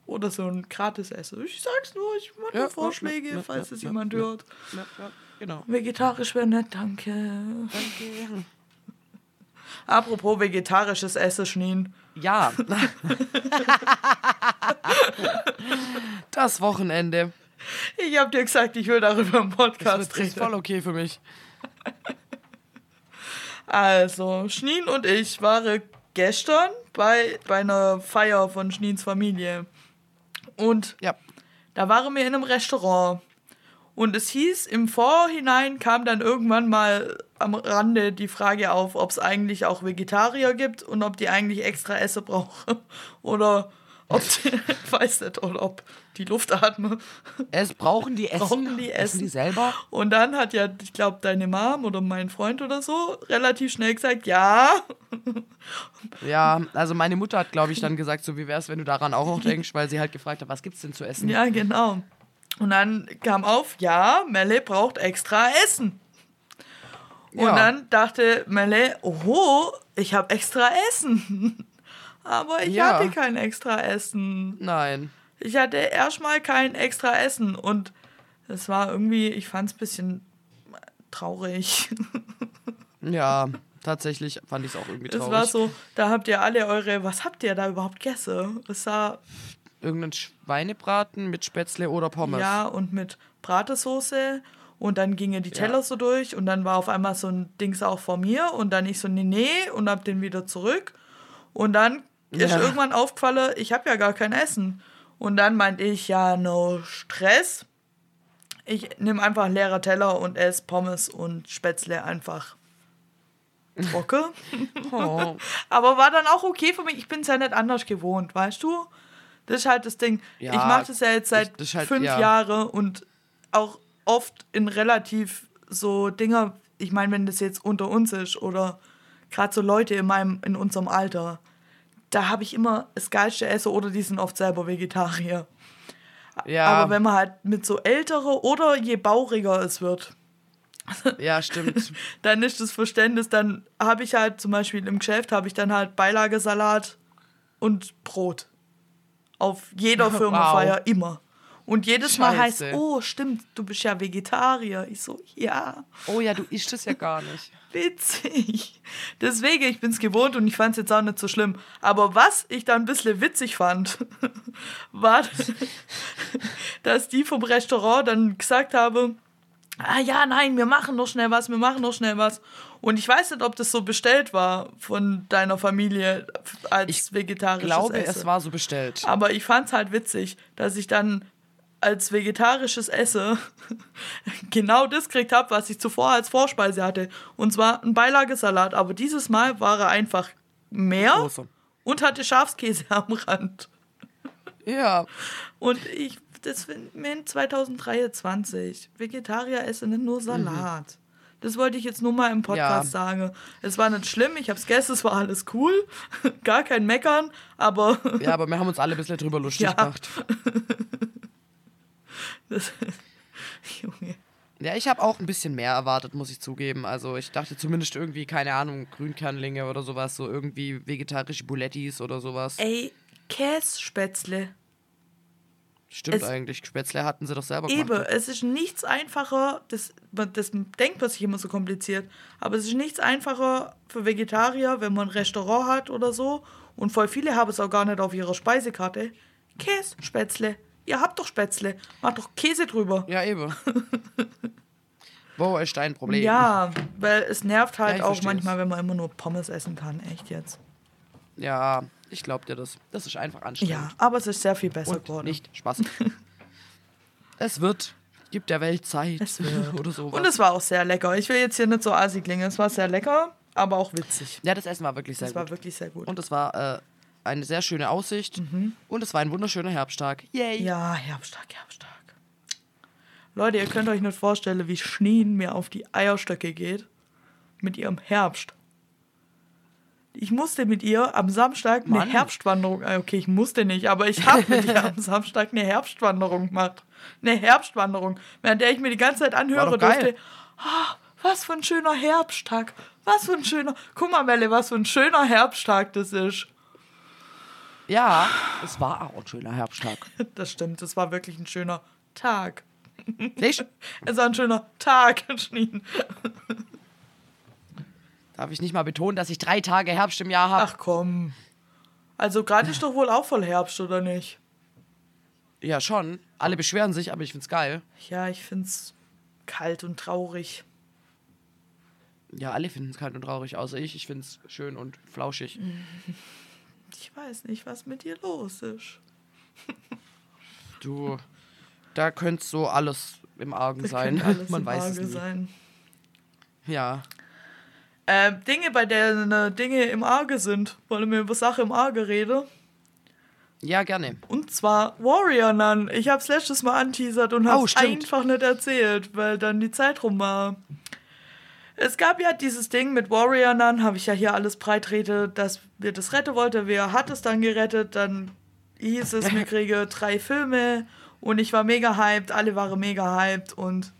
Oder so ein Gratis-Essen. Ich sag's nur, ich mache Ja, ja, Vorschläge, ja, ja, falls ja, es ja, jemand ja. hört. Ja, ja, genau. Vegetarisch wäre nett, danke. Danke. Apropos vegetarisches Essen, Schneen. Ja. <laughs> das Wochenende. Ich habe dir gesagt, ich will darüber im Das Podcast ist reden. voll okay für mich. Also, Schneen und ich waren gestern bei, bei einer Feier von Schneens Familie. Und Ja. da waren wir in einem Restaurant. Und es hieß, im Vorhinein kam dann irgendwann mal am Rande die Frage auf, ob es eigentlich auch Vegetarier gibt und ob die eigentlich extra Essen brauchen. <laughs> Oder ob die, ich <laughs> weiß nicht, oder ob die Luft atmen. Es brauchen die Essen. Brauchen die Essen die Essen? selber? Und dann hat ja, ich glaube, deine Mom oder mein Freund oder so relativ schnell gesagt, ja. <laughs> Ja, also meine Mutter hat, glaube ich, dann gesagt, so wie wär's, wenn du daran auch noch <laughs> denkst, weil sie halt gefragt hat, was gibt's denn zu essen? Ja, genau. Und dann kam auf, ja, Melle braucht extra Essen. Und Ja. dann dachte Melle, oho, ich habe extra Essen. Aber ich Ja. hatte kein extra Essen. Nein. Ich hatte erstmal kein extra Essen. Und es war irgendwie, ich fand es ein bisschen traurig. <laughs> Ja, tatsächlich fand ich es auch irgendwie Es traurig. war so, da habt ihr alle eure, was habt ihr da überhaupt gegessen? Es sah, Irgendein Schweinebraten mit Spätzle oder Pommes. ja, und mit Bratesoße. Und dann gingen die Teller so durch und dann war auf einmal so ein Dings auch vor mir und dann ich so, nee, nee, und hab den wieder zurück. Und dann ist Ja. irgendwann aufgefallen, ich habe ja gar kein Essen. Und dann meinte ich, ja, no Stress. Ich nehme einfach einen leeren Teller und esse Pommes und Spätzle einfach trocken. <laughs> Oh. <laughs> Aber war dann auch okay für mich. Ich bin es ja nicht anders gewohnt, weißt du? Das ist halt das Ding. Ja, ich mache das ja jetzt seit ich- ist halt- fünf ja. Jahren und auch oft in relativ so Dinger. Ich meine, wenn das jetzt unter uns ist oder gerade so Leute in meinem in unserem Alter, da habe ich immer das geilste Essen oder die sind oft selber Vegetarier. Ja, Aber wenn man halt mit so ältere oder je bauriger es wird, <laughs> ja, stimmt. dann ist das Verständnis, dann habe ich halt zum Beispiel im Geschäft habe ich dann halt Beilagesalat und Brot. Auf jeder <laughs> Firmenfeier immer. Und jedes Mal heißt, Scheiße. oh, stimmt, du bist ja Vegetarier. Ich so, ja, Oh ja, du isst es ja gar nicht. <laughs> witzig. Deswegen, ich bin es gewohnt und ich fand es jetzt auch nicht so schlimm. Aber was ich dann ein bisschen witzig fand, <laughs> war, dass die vom Restaurant dann gesagt haben, ah ja, nein, wir machen noch schnell was, wir machen noch schnell was. Und ich weiß nicht, ob das so bestellt war von deiner Familie als Ich vegetarisches Ich glaube, Essen. es war so bestellt. Aber ich fand es halt witzig, dass ich dann als vegetarisches Essen <laughs> genau das gekriegt habe, was ich zuvor als Vorspeise hatte. Und zwar ein Beilagesalat. Aber dieses Mal war er einfach mehr Große. und hatte Schafskäse am Rand. Ja, Und ich, das find- mir 2023. Vegetarier essen nicht nur Salat. Das wollte ich jetzt nur mal im Podcast Ja. sagen. Es war nicht schlimm, ich hab's gegessen, es war alles cool. <laughs> Gar kein Meckern, aber ja, aber wir haben uns alle ein bisschen drüber lustig <laughs> Ja. gemacht. <laughs> Junge. Ja, ich habe auch ein bisschen mehr erwartet, muss ich zugeben. Also ich dachte zumindest irgendwie, keine Ahnung, Grünkernlinge oder sowas, so irgendwie vegetarische Bulettis oder sowas. Ey, Kässpätzle. Stimmt es- eigentlich, Spätzle hatten sie doch selber Eben, gemacht. es ist nichts einfacher, das, das denkt man sich immer so kompliziert, aber es ist nichts einfacher für Vegetarier, wenn man ein Restaurant hat oder so. Und voll viele haben es auch gar nicht auf ihrer Speisekarte. Kässpätzle. Ihr habt doch Spätzle. Macht doch Käse drüber. Ja, eben. <laughs> Wo ist dein Problem? Ja, weil es nervt halt Ja, auch manchmal, wenn man immer nur Pommes essen kann. Echt jetzt. Ja, ich glaub dir das. Das ist einfach anstrengend. Ja, aber es ist sehr viel besser Und geworden. nicht Spaß. <laughs> es wird. Gibt der Welt Zeit. Es <laughs> oder sowas. Und es war auch sehr lecker. Ich will jetzt hier nicht so assi klingen. Es war sehr lecker, aber auch witzig. ja, das Essen war wirklich sehr Es gut. war wirklich sehr gut. Und es war äh, eine sehr schöne Aussicht. Und es war ein wunderschöner Herbsttag. Yay! Ja, Herbsttag, Herbsttag. Leute, ihr könnt euch nicht vorstellen, wie Schneen mir auf die Eierstöcke geht. Mit ihrem Herbst. Ich musste mit ihr am Samstag eine Mann. Herbstwanderung. äh, Okay, ich musste nicht, aber ich habe mit ihr <laughs> am Samstag eine Herbstwanderung gemacht. Eine Herbstwanderung, während der ich mir die ganze Zeit anhöre durfte. Ah, was für ein schöner Herbsttag. Was für ein schöner. Guck mal, Melle, was für ein schöner Herbsttag das ist. Ja, es war auch ein schöner Herbsttag. <laughs> Das stimmt, das war wirklich ein schöner Tag. Siehst? <laughs> Es war ein schöner Tag, Schneen. Darf ich nicht mal betonen, dass ich drei Tage Herbst im Jahr habe? Ach komm. Also gerade ist doch wohl auch voll Herbst, oder nicht? Ja, schon. Alle beschweren sich, aber ich find's geil. Ja, ich find's kalt und traurig. Ja, alle finden es kalt und traurig, außer ich. Ich find's schön und flauschig. <laughs> Ich weiß nicht, was mit dir los ist. Du, da könnte so alles im Argen sein. Könnte alles <laughs> Man im weiß es Arge nie. sein. Ja. Äh, Dinge, bei denen äh, Dinge im Arge sind. Wollen wir über Sache im Arge reden? Ja, gerne. Und zwar Warrior Nun. Ich hab's letztes Mal anteasert und Oh, hab's stimmt. einfach nicht erzählt, weil dann die Zeit rum war. Es gab ja dieses Ding mit Warrior Nun, habe ich ja hier alles breitrede, dass wir das retten wollten. Wer hat es dann gerettet? Dann hieß es, wir <laughs> kriegen drei Filme und ich war mega hyped, alle waren mega hyped und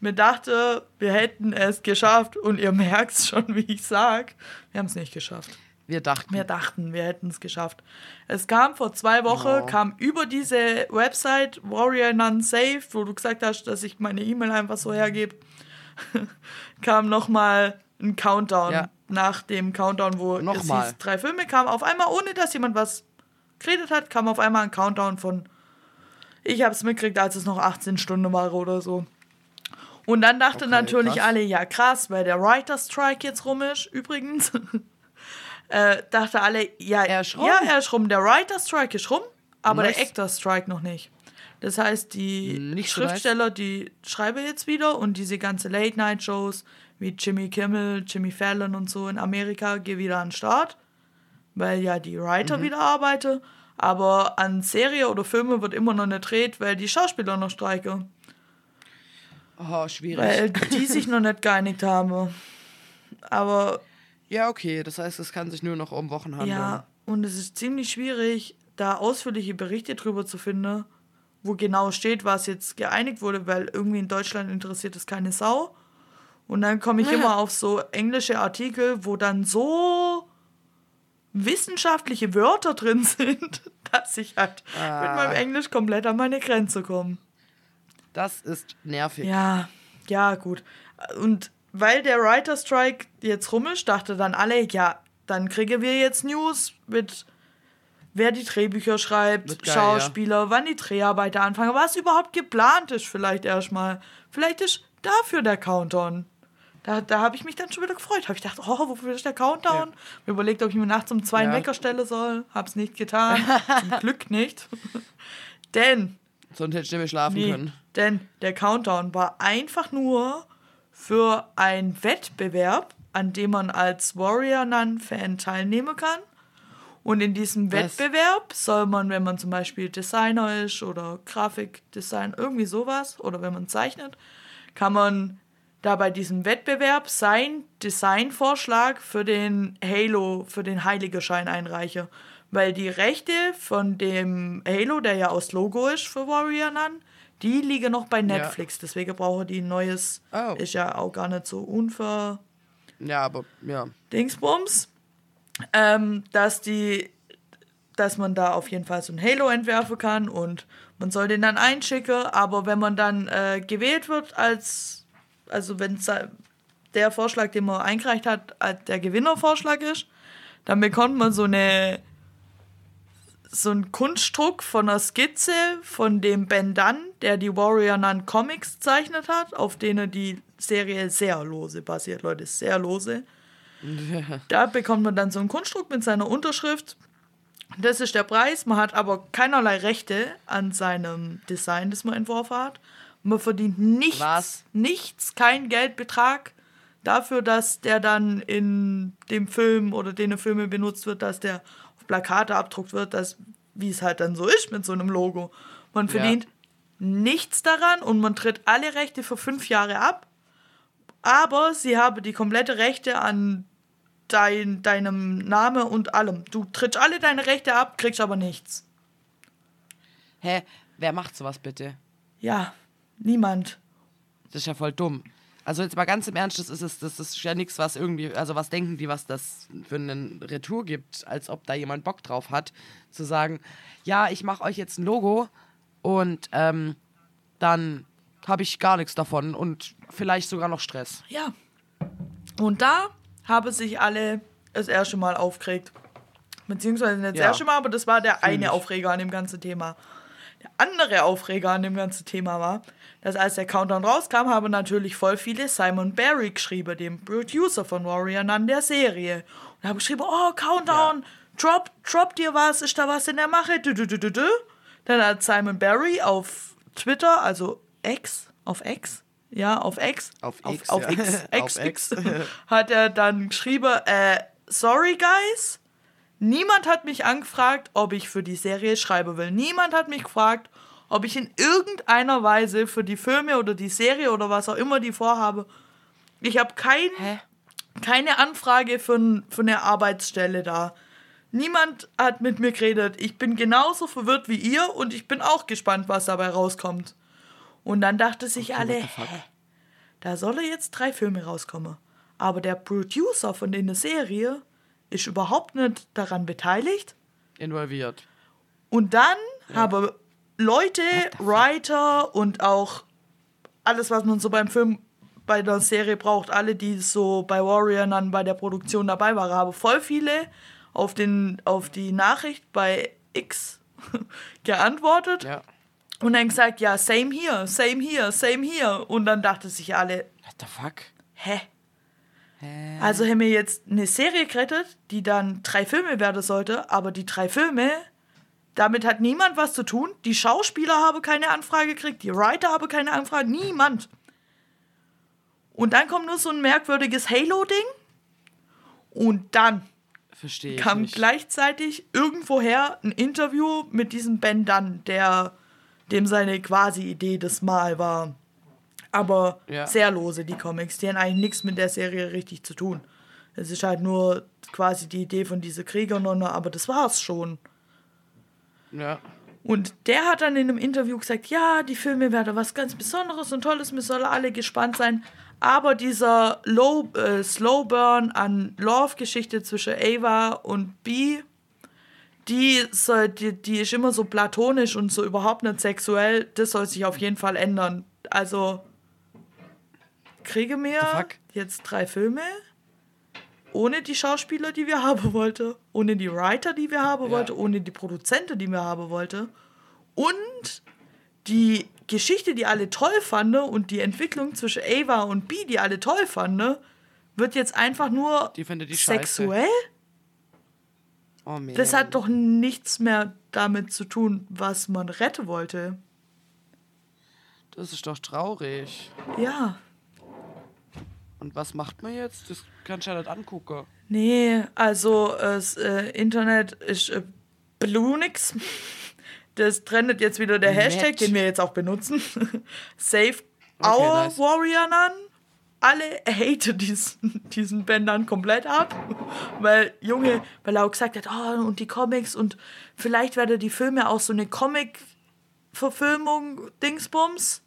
mir dachte, wir hätten es geschafft und ihr <laughs> merkt's schon, wie ich sag, wir haben es nicht geschafft. Wir dachten. Wir dachten, wir hätten es geschafft. Es kam vor zwei Wochen, Wow. kam über diese Website Warrior None Safe, wo du gesagt hast, dass ich meine E-Mail einfach so hergebe, <laughs> kam nochmal ein Countdown. Ja. Nach dem Countdown, wo es Nochmal. hieß, drei Filme kamen auf einmal, ohne dass jemand was geredet hat, kam auf einmal ein Countdown von, ich habe es mitgekriegt, als es noch 18 Stunden war oder so. Und dann dachte Okay, natürlich krass. alle, ja krass, weil der Writer Strike jetzt rum ist, übrigens. <laughs> äh, dachte alle, ja, Er ist rum. ja, er ist rum. Der Writer Strike ist rum, aber Nice. der Actor Strike noch nicht. Das heißt, die Nicht so nice. Schriftsteller, die schreiben jetzt wieder und diese ganze Late-Night-Shows wie Jimmy Kimmel, Jimmy Fallon und so in Amerika gehen wieder an den Start, weil ja die Writer Mhm. wieder arbeiten. Aber an Serie oder Filme wird immer noch nicht gedreht, weil die Schauspieler noch streiken. Oh, schwierig. Weil die sich noch nicht geeinigt haben. Aber ja, okay. Das heißt, es kann sich nur noch um Wochen handeln. ja, und es ist ziemlich schwierig, da ausführliche Berichte drüber zu finden, wo genau steht, was jetzt geeinigt wurde, weil irgendwie in Deutschland interessiert es keine Sau. Und dann komme ich immer auf so englische Artikel, wo dann so wissenschaftliche Wörter drin <laughs> sind, dass ich halt mit Ah. meinem Englisch komplett an meine Grenze komme. Das ist nervig. Ja, ja, gut. Und weil der Writer Strike jetzt rum ist, dachte dann alle, ja, dann kriegen wir jetzt News mit wer die Drehbücher schreibt, geil, Schauspieler, wann die Dreharbeiter anfangen, was überhaupt geplant ist, vielleicht erstmal. Vielleicht ist dafür der Countdown. Da, da habe ich mich dann schon wieder gefreut. Habe ich gedacht, oh, wofür ist der Countdown? Mir überlegt, ob ich mir nachts um zwei einen Ja. Wecker stellen soll. Hab's nicht getan. Zum <laughs> Glück nicht. Denn Sonst hätte ich nicht mehr schlafen Nee, können. denn der Countdown war einfach nur für einen Wettbewerb, an dem man als Warrior Nun Fan teilnehmen kann. Und in diesem Was? Wettbewerb soll man, wenn man zum Beispiel Designer ist oder Grafikdesign, irgendwie sowas, oder wenn man zeichnet, kann man da bei diesem Wettbewerb sein Designvorschlag für den Halo, für den Heiligeschein einreichen. Weil die Rechte von dem Halo, der ja aus Logo ist für Warrior Nun, die liegen noch bei Netflix. Deswegen brauche die ein neues. Oh. Ist ja auch gar nicht so unver. Ja, aber ja. Dingsbums, ähm, dass die, dass man da auf jeden Fall so ein Halo entwerfen kann und man soll den dann einschicken, aber wenn man dann äh, gewählt wird als, also wenn der Vorschlag, den man eingereicht hat, der Gewinnervorschlag ist, dann bekommt man so eine so einen Kunstdruck von einer Skizze von dem Ben Dunn, der die Warrior Nun Comics zeichnet hat, auf denen die Serie sehr lose basiert, Leute, sehr lose. <laughs> Da bekommt man dann so einen Kunstdruck mit seiner Unterschrift. Das ist der Preis. Man hat aber keinerlei Rechte an seinem Design, das man entworfen hat. Man verdient nichts, Was? nichts, kein Geldbetrag dafür, dass der dann in dem Film oder den Filme benutzt wird, dass der auf Plakate abdruckt wird, dass, wie es halt dann so ist mit so einem Logo. Man Ja. verdient nichts daran und man tritt alle Rechte für fünf Jahre ab. Aber sie haben die komplette Rechte an dein, deinem Name und allem. Du trittst alle deine Rechte ab, kriegst aber nichts. Hä? Wer macht sowas bitte? Ja, niemand. Das ist ja voll dumm. Also jetzt mal ganz im Ernst, das ist, es- das ist ja nichts, was irgendwie, also was denken die, was das für einen Retour gibt, als ob da jemand Bock drauf hat, zu sagen, ja, ich mache euch jetzt ein Logo und ähm, dann habe ich gar nichts davon und vielleicht sogar noch Stress. Ja. Und da haben sich alle das erste Mal aufgeregt. Beziehungsweise nicht das Ja. erste Mal, aber das war der eine ich. Aufreger an dem ganzen Thema. Der andere Aufreger an dem ganzen Thema war, dass als der Countdown rauskam, haben natürlich voll viele Simon Barry geschrieben, dem Producer von Warrior Nun der Serie. Und haben geschrieben, oh, Countdown, drop, drop dir was, ist da was in der Mache? Du, du, du. Dann hat Simon Barry auf Twitter, also X, auf X, ja, auf X, Auf auf, X, auf ja. X, X, <laughs> Auf X, X. <laughs> hat er dann geschrieben, äh, sorry guys, niemand hat mich angefragt, ob ich für die Serie schreiben will. Niemand hat mich gefragt, ob ich in irgendeiner Weise für die Filme oder die Serie oder was auch immer die vorhabe. Ich habe kein, Hä? keine Anfrage für, für eine Arbeitsstelle da. Niemand hat mit mir geredet. Ich bin genauso verwirrt wie ihr und ich bin auch gespannt, was dabei rauskommt. Und dann dachte sich alle, the fuck? hä, da soll jetzt drei Filme rauskommen. Aber der Producer von der Serie ist überhaupt nicht daran beteiligt. Involviert. Und dann haben Leute, Writer und auch alles, was man so beim Film, bei der Serie braucht, alle, die so bei Warrior dann bei der Produktion dabei waren, haben voll viele auf, den, auf die Nachricht bei X <laughs> geantwortet Ja. Und dann gesagt, ja, same here, same here, same here. Und dann dachte sich alle, What the fuck? hä? Hä? Also haben wir jetzt eine Serie gerettet, die dann drei Filme werden sollte, aber die drei Filme, damit hat niemand was zu tun. Die Schauspieler haben keine Anfrage gekriegt, die Writer haben keine Anfrage, niemand. Und dann kommt nur so ein merkwürdiges Halo-Ding. Und dann Verstehe kam gleichzeitig irgendwoher ein Interview mit diesem Ben Dunn, der dem seine quasi Idee des Mal war. Aber Ja. sehr lose, die Comics. Die haben eigentlich nichts mit der Serie richtig zu tun. Es ist halt nur quasi die Idee von dieser Kriegernonne, aber das war's schon. Ja. Und der hat dann in einem Interview gesagt, ja, die Filme werden was ganz Besonderes und Tolles, wir sollen alle gespannt sein. Aber dieser Low, äh, Slow Burn an Love-Geschichte zwischen Ava und B, die, soll, die, die ist immer so platonisch und so überhaupt nicht sexuell. Das soll sich auf jeden Fall ändern. Also kriege mir jetzt drei Filme ohne die Schauspieler, die wir haben wollten, ohne die Writer, die wir haben Ja. wollten, ohne die Produzenten, die wir haben wollten und die Geschichte, die alle toll fanden und die Entwicklung zwischen Ava und B, die alle toll fanden, wird jetzt einfach nur Die die scheiße. Oh. Das hat doch nichts mehr damit zu tun, was man retten wollte. Das ist doch traurig. Ja. Und was macht man jetzt? Das kannst du ja nicht angucken. Nee, also das äh, Internet ist äh, Blue nix. Das trendet jetzt wieder der Hashtag, den wir jetzt auch benutzen. <laughs> Save Okay, our nice. Warrior an. Alle haten diesen, diesen Bändern komplett ab. Weil, Junge, weil er auch gesagt hat, oh, und die Comics und vielleicht werden die Filme auch so eine Comic-Verfilmung Dingsbums.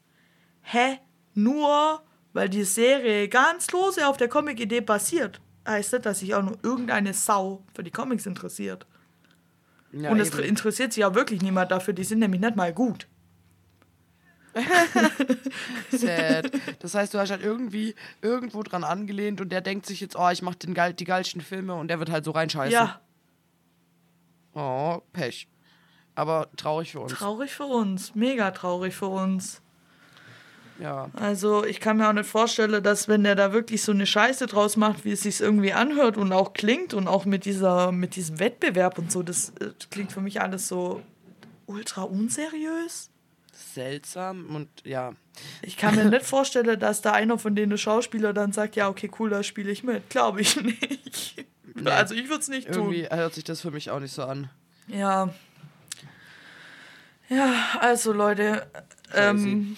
Hä? Nur weil die Serie ganz lose auf der Comic-Idee basiert, heißt das, dass sich auch nur irgendeine Sau für die Comics interessiert. Ja, Und es eben. interessiert sich ja wirklich niemand dafür, die sind nämlich nicht mal gut. <laughs> Sad. Das heißt, du hast halt irgendwie irgendwo dran angelehnt und der denkt sich jetzt, oh, ich mach den geil, die geilsten Filme und der wird halt so reinscheißen. Ja, Oh, Pech. Aber traurig für uns. traurig für uns. Mega traurig für uns. ja. Also ich kann mir auch nicht vorstellen, dass wenn der da wirklich so eine Scheiße draus macht, wie es sich irgendwie anhört und auch klingt und auch mit dieser mit diesem Wettbewerb und so, das äh, klingt für mich alles so ultra unseriös. Seltsam und ja. Ich kann mir nicht vorstellen, dass da einer von denen Schauspieler dann sagt, ja, okay, cool, da spiele ich mit. Glaube ich nicht. Also ich würde es nicht Irgendwie tun. hört sich das für mich auch nicht so an. Ja. Ja, also Leute, ähm,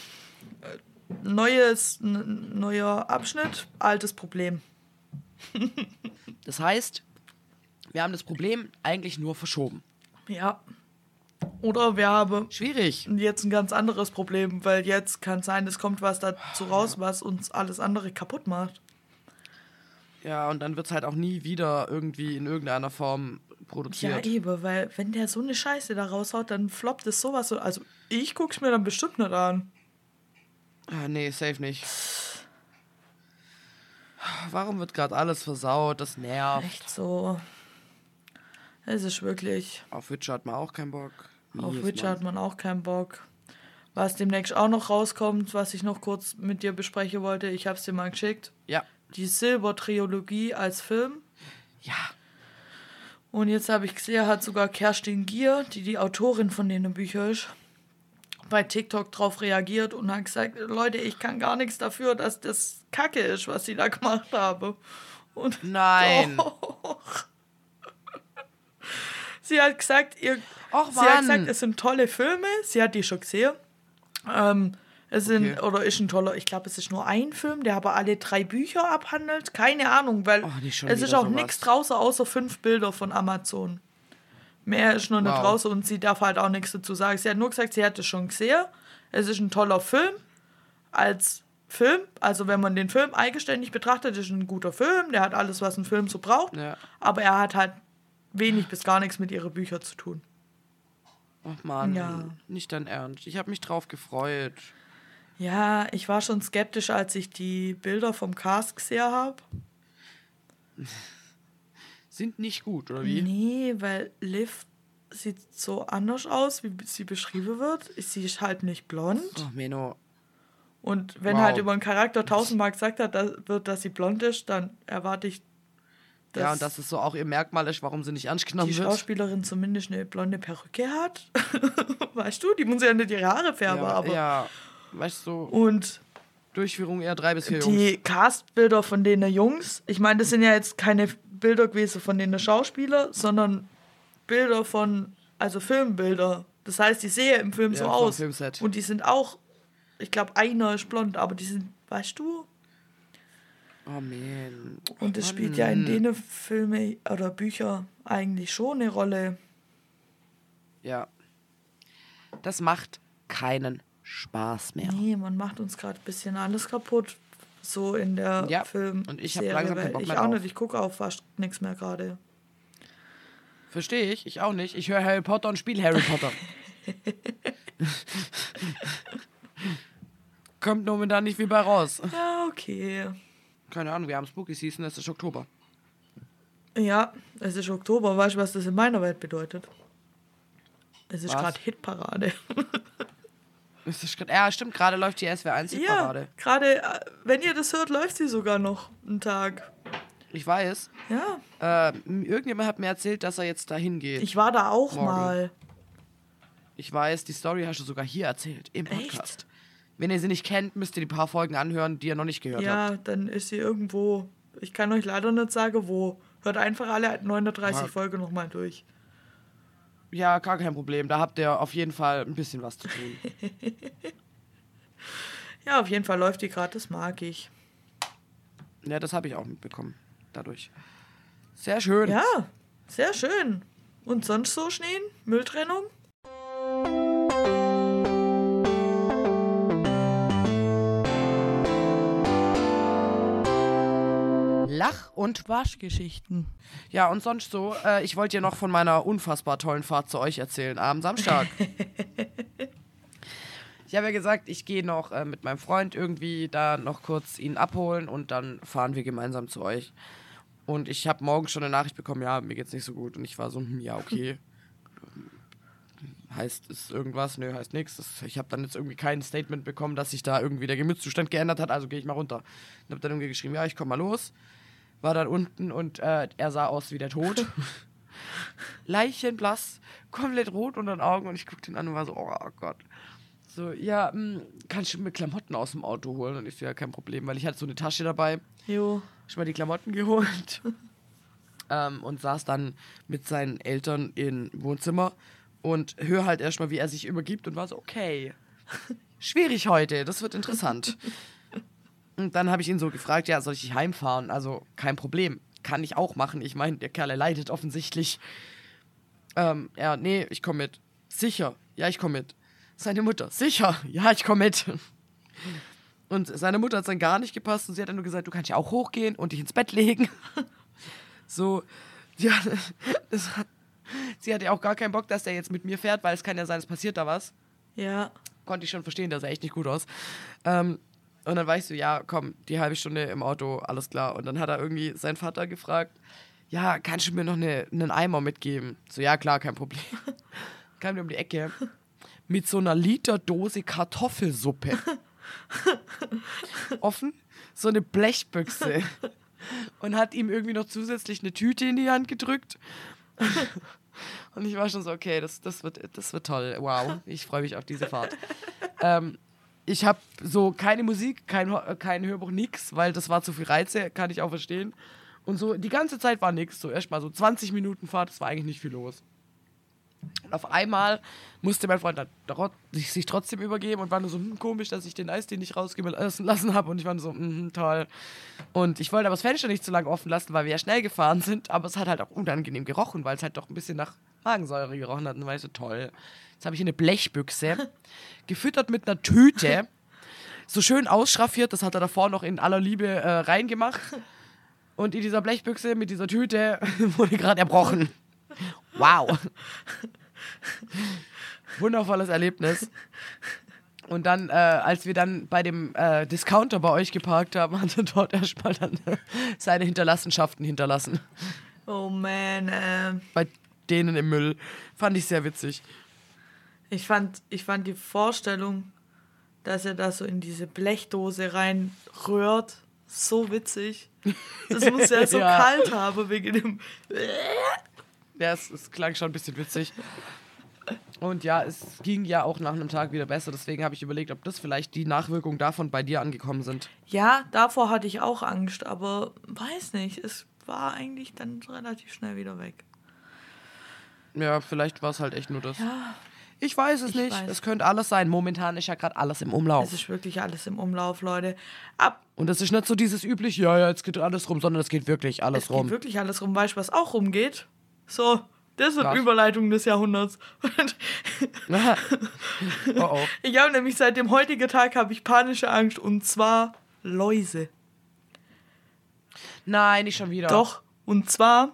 neues, neuer Abschnitt, altes Problem. Das heißt, wir haben das Problem eigentlich nur verschoben. Ja. Oder wir haben Schwierig. jetzt ein ganz anderes Problem, weil jetzt kann sein, es kommt was dazu raus, was uns alles andere kaputt macht. Ja, und dann wird es halt auch nie wieder irgendwie in irgendeiner Form Ja, produziert. eben, weil wenn der so eine Scheiße da raushaut, dann floppt es sowas so. Also ich guck's mir dann bestimmt nicht an. Ah, nee, safe nicht. Warum wird gerade alles versaut? Das nervt. Echt so. Es ist wirklich. Auf Witcher hat man auch keinen Bock. Auf Witcher hat man auch keinen Bock. Was demnächst auch noch rauskommt, was ich noch kurz mit dir besprechen wollte, ich habe es dir mal geschickt. Ja. Die Silber-Trilogie als Film. Ja. Und jetzt habe ich gesehen, hat sogar Kerstin Gier, die die Autorin von den Büchern ist, bei TikTok drauf reagiert und hat gesagt, Leute, ich kann gar nichts dafür, dass das Kacke ist, was sie da gemacht habe. Und Nein. <laughs> Doch. Sie hat gesagt, ihr, Och, sie hat gesagt, es sind tolle Filme. Sie hat die schon gesehen. Ähm, es sind, Okay. oder ist ein toller, ich glaube, es ist nur ein Film, der aber alle drei Bücher abhandelt. Keine Ahnung, weil Oh, nicht es ist auch nichts draußen außer fünf Bilder von Amazon. Mehr ist noch nicht Wow. draußen und sie darf halt auch nichts dazu sagen. Sie hat nur gesagt, sie hat es schon gesehen. Es ist ein toller Film. Als Film, also wenn man den Film eigenständig betrachtet, ist ein guter Film. Der hat alles, was ein Film so braucht. Ja. Aber er hat halt wenig bis gar nichts mit ihren Büchern zu tun. Ach Mann, Ja. nicht dein Ernst. Ich habe mich drauf gefreut. Ja, ich war schon skeptisch, als ich die Bilder vom Cast gesehen habe. <laughs> Sind nicht gut, oder wie? Nee, weil Liv sieht so anders aus, wie sie beschrieben wird. Sie ist halt nicht blond. Oh, Menno. Und wenn Wow. halt über einen Charakter tausendmal gesagt hat, dass, wird, dass sie blond ist, dann erwarte ich, ja, und dass es so auch ihr Merkmal ist, warum sie nicht ernst genommen die wird. Schauspielerin zumindest eine blonde Perücke hat. <laughs> weißt du, die muss ja nicht ihre Haare färben, ja, aber. ja, weißt du, Und Durchführung eher drei bis vier Jungs. die Castbilder von den Jungs, ich meine, das sind ja jetzt keine Bilder gewesen von den Schauspielern, sondern Bilder von, also Filmbilder. Das heißt, die sehen im Film Ja, so aus. Filmset. Und die sind auch, ich glaube, einer ist blond, aber die sind, weißt du? Oh man. Und das Mann. spielt ja in den Filmen oder Bücher eigentlich schon eine Rolle. Ja. Das macht keinen Spaß mehr. Nee, man macht uns gerade ein bisschen alles kaputt. So in der Ja, Film. und ich hab langsam keinen Bock Ich mehr auch drauf. nicht, ich gucke auch fast nichts mehr gerade. Verstehe ich, ich auch nicht. Ich höre Harry Potter und spiele Harry Potter. <laughs> Kommt momentan nicht viel bei raus. Ja, okay. Keine Ahnung, wir haben Spooky Season, es ist Oktober. Ja, es ist Oktober. Weißt du, was das in meiner Welt bedeutet? Es ist gerade Hitparade. <laughs> Es ist grad, ja, stimmt, gerade läuft die SWR 1 ja, Hitparade. gerade, äh, wenn ihr das hört, läuft sie sogar noch einen Tag. Ich weiß. Ja, Äh, irgendjemand hat mir erzählt, dass er jetzt dahin geht. Ich, ich war da auch Morgen. mal. weiß, die Story hast du sogar hier erzählt, im Echt? Wenn ihr sie nicht kennt, müsst ihr die paar Folgen anhören, die ihr noch nicht gehört habt. Ja, dann ist sie irgendwo. Ich kann euch leider nicht sagen, wo. Hört einfach alle 39 Ja. Folgen nochmal durch. Ja, gar kein Problem. Da habt ihr auf jeden Fall ein bisschen was zu tun. <laughs> Ja, auf jeden Fall läuft die gerade, das mag ich. ja, das habe ich auch mitbekommen. Dadurch. Sehr schön. Ja, sehr schön. Und sonst so Schneen? Mülltrennung? Lach und Waschgeschichten. Ja, und sonst so, äh, ich wollte dir noch von meiner unfassbar tollen Fahrt zu euch erzählen, am Samstag. <laughs> ich habe ja gesagt, ich gehe noch äh, mit meinem Freund irgendwie da noch kurz ihn abholen und dann fahren wir gemeinsam zu euch. Und ich habe morgen schon eine Nachricht bekommen, ja, mir geht's nicht so gut. Und ich war so, hm, ja, okay. <laughs> heißt es irgendwas? Nö, heißt nichts. Ich habe dann jetzt irgendwie kein Statement bekommen, dass sich da irgendwie der Gemütszustand geändert hat, also gehe ich mal runter. Und habe dann irgendwie geschrieben, ja, ich komme mal los. War dann unten und äh, er sah aus wie der Tod. <laughs> Leichenblass, komplett rot unter den Augen und ich guckte ihn an und war so, oh Gott. So, ja, mh, kannst du mir Klamotten aus dem Auto holen? Und ich so, ja, kein Problem, weil ich hatte so eine Tasche dabei Jo. schon mal die Klamotten geholt <laughs> ähm, und saß dann mit seinen Eltern im Wohnzimmer und höre halt erstmal, wie er sich übergibt und war so, okay, <laughs> schwierig heute, das wird interessant. Und dann habe ich ihn so gefragt, ja, soll ich heimfahren? Also kein Problem, kann ich auch machen. Ich meine, der Kerl, er leidet offensichtlich. Ähm, ja, nee, ich komme mit. Sicher, ja, ich komme mit. Seine Mutter, sicher, ja, ich komme mit. <laughs> Und seine Mutter hat dann gar nicht gepasst und sie hat dann nur gesagt, du kannst ja auch hochgehen und dich ins Bett legen. <laughs> so, ja, <laughs> das hat, sie hatte auch gar keinen Bock, dass der jetzt mit mir fährt, weil es kann ja sein, es passiert da was. Ja. Konnte ich schon verstehen, das sah echt nicht gut aus. Ähm, und dann war ich so, ja, komm, die halbe Stunde im Auto, alles klar. Und dann hat er irgendwie seinen Vater gefragt, ja, kannst du mir noch eine, einen Eimer mitgeben? So, ja, klar, kein Problem. <laughs> kam der um die Ecke mit so einer Literdose Kartoffelsuppe. <laughs> Offen, so eine Blechbüchse. Und hat ihm irgendwie noch zusätzlich eine Tüte in die Hand gedrückt. <laughs> Und ich war schon so, okay, das, das, wird, das wird toll. Wow, ich freue mich auf diese Fahrt. Ähm, ich habe so keine Musik, kein, kein Hörbuch, nix, weil das war zu viel Reize, kann ich auch verstehen. Und so die ganze Zeit war nichts. So erst mal so 20 Minuten Fahrt, es war eigentlich nicht viel los. Und auf einmal musste mein Freund sich, trotzdem übergeben und war nur so hm, komisch, dass ich den Eistee nicht rausgeben lassen habe. Und ich war nur so, hm, toll. Und ich wollte aber das Fenster nicht zu lange offen lassen, weil wir ja schnell gefahren sind. Aber es hat halt auch unangenehm gerochen, weil es halt doch ein bisschen nach Magensäure gerochen hat. Und war ich so, toll. Jetzt habe ich eine Blechbüchse, <laughs> gefüttert mit einer Tüte, so schön ausschraffiert. Das hat er davor noch in aller Liebe äh, reingemacht. Und in dieser Blechbüchse mit dieser Tüte <laughs> wurde gerade erbrochen. Wow. Wundervolles Erlebnis. Und dann, äh, als wir dann bei dem äh, Discounter bei euch geparkt haben, hat er dort erstmal dann <laughs> seine Hinterlassenschaften hinterlassen. Oh man, äh, Bei denen im Müll. Fand ich sehr witzig. ich, fand, ich fand die Vorstellung, dass er da so in diese Blechdose reinrührt, so witzig. Das muss ja so <laughs> Ja. kalt haben wegen dem. Ja, es, es klang schon ein bisschen witzig. Und ja, es ging ja auch nach einem Tag wieder besser. Deswegen habe ich überlegt, ob das vielleicht die Nachwirkungen davon bei dir angekommen sind. Ja, davor hatte ich auch Angst, aber weiß nicht, es war eigentlich dann relativ schnell wieder weg. Ja, vielleicht war es halt echt nur das. Ja, Ich weiß es Ich nicht. weiß. Es könnte alles sein. Momentan ist ja gerade alles im Umlauf. es ist wirklich alles im Umlauf, Leute. Ab, Und es ist nicht so dieses üblich, ja, ja, jetzt geht alles rum, sondern es geht wirklich alles es geht rum. wirklich alles rum. Weißt du, was auch rumgeht? So, das wird Was? Überleitung des Jahrhunderts. <laughs> oh oh. Ich habe nämlich seit dem heutigen Tag habe ich panische Angst und zwar Läuse. Nein, nicht schon wieder. Doch, und zwar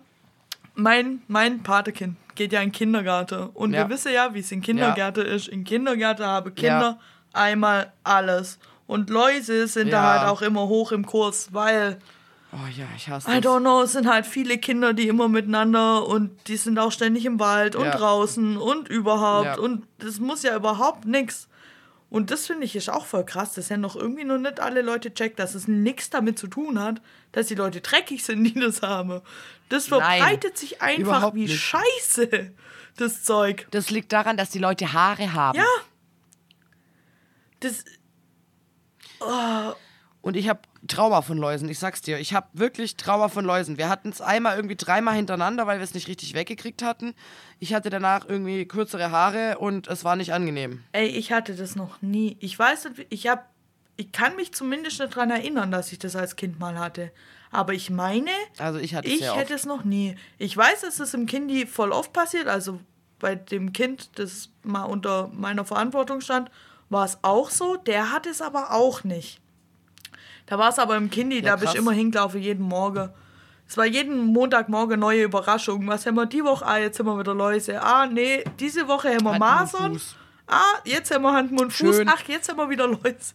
mein, mein Patekind geht ja in den Kindergarten und Ja. wir wissen ja, wie es in Kindergärten ist. In Kindergärten haben Kinder Ja. einmal alles. Und Läuse sind da Ja. halt auch immer hoch im Kurs, weil, Oh ja, ich hasse I das. don't know, es sind halt viele Kinder, die immer miteinander und die sind auch ständig im Wald und Ja. draußen und überhaupt. Ja. Und das muss ja überhaupt nichts. Und das finde ich ist auch voll krass, dass ja noch irgendwie noch nicht alle Leute checkt, dass es nichts damit zu tun hat, dass die Leute dreckig sind, die das haben. Das Nein, verbreitet sich einfach wie nicht. Scheiße, das Zeug. Das liegt daran, dass die Leute Haare haben. Ja. Das. Und ich habe Trauma von Läusen, ich sag's dir. Ich habe wirklich Trauma von Läusen. Wir hatten es einmal irgendwie dreimal hintereinander, weil wir es nicht richtig weggekriegt hatten. Ich hatte danach irgendwie kürzere Haare und es war nicht angenehm. Ey, ich hatte das noch nie. Ich weiß nicht, ich habe. Ich kann mich zumindest nicht daran erinnern, dass ich das als Kind mal hatte. Aber ich meine, Also ich hatte ich hätte oft. es noch nie. Ich weiß, dass es im Kindi voll oft passiert. Also bei dem Kind, das mal unter meiner Verantwortung stand, war es auch so. Der hat es aber auch nicht. Da war es aber im Kindi, da bist krass. du immer hingelaufen, jeden Morgen. Es war jeden Montagmorgen neue Überraschung. Was haben wir die Woche? Ah, jetzt haben wir wieder Läuse. Ah, nee, diese Woche haben wir Hand, Masern. Ah, jetzt haben wir Hand, Mund, Fuß. Schön. Ach, jetzt haben wir wieder Läuse.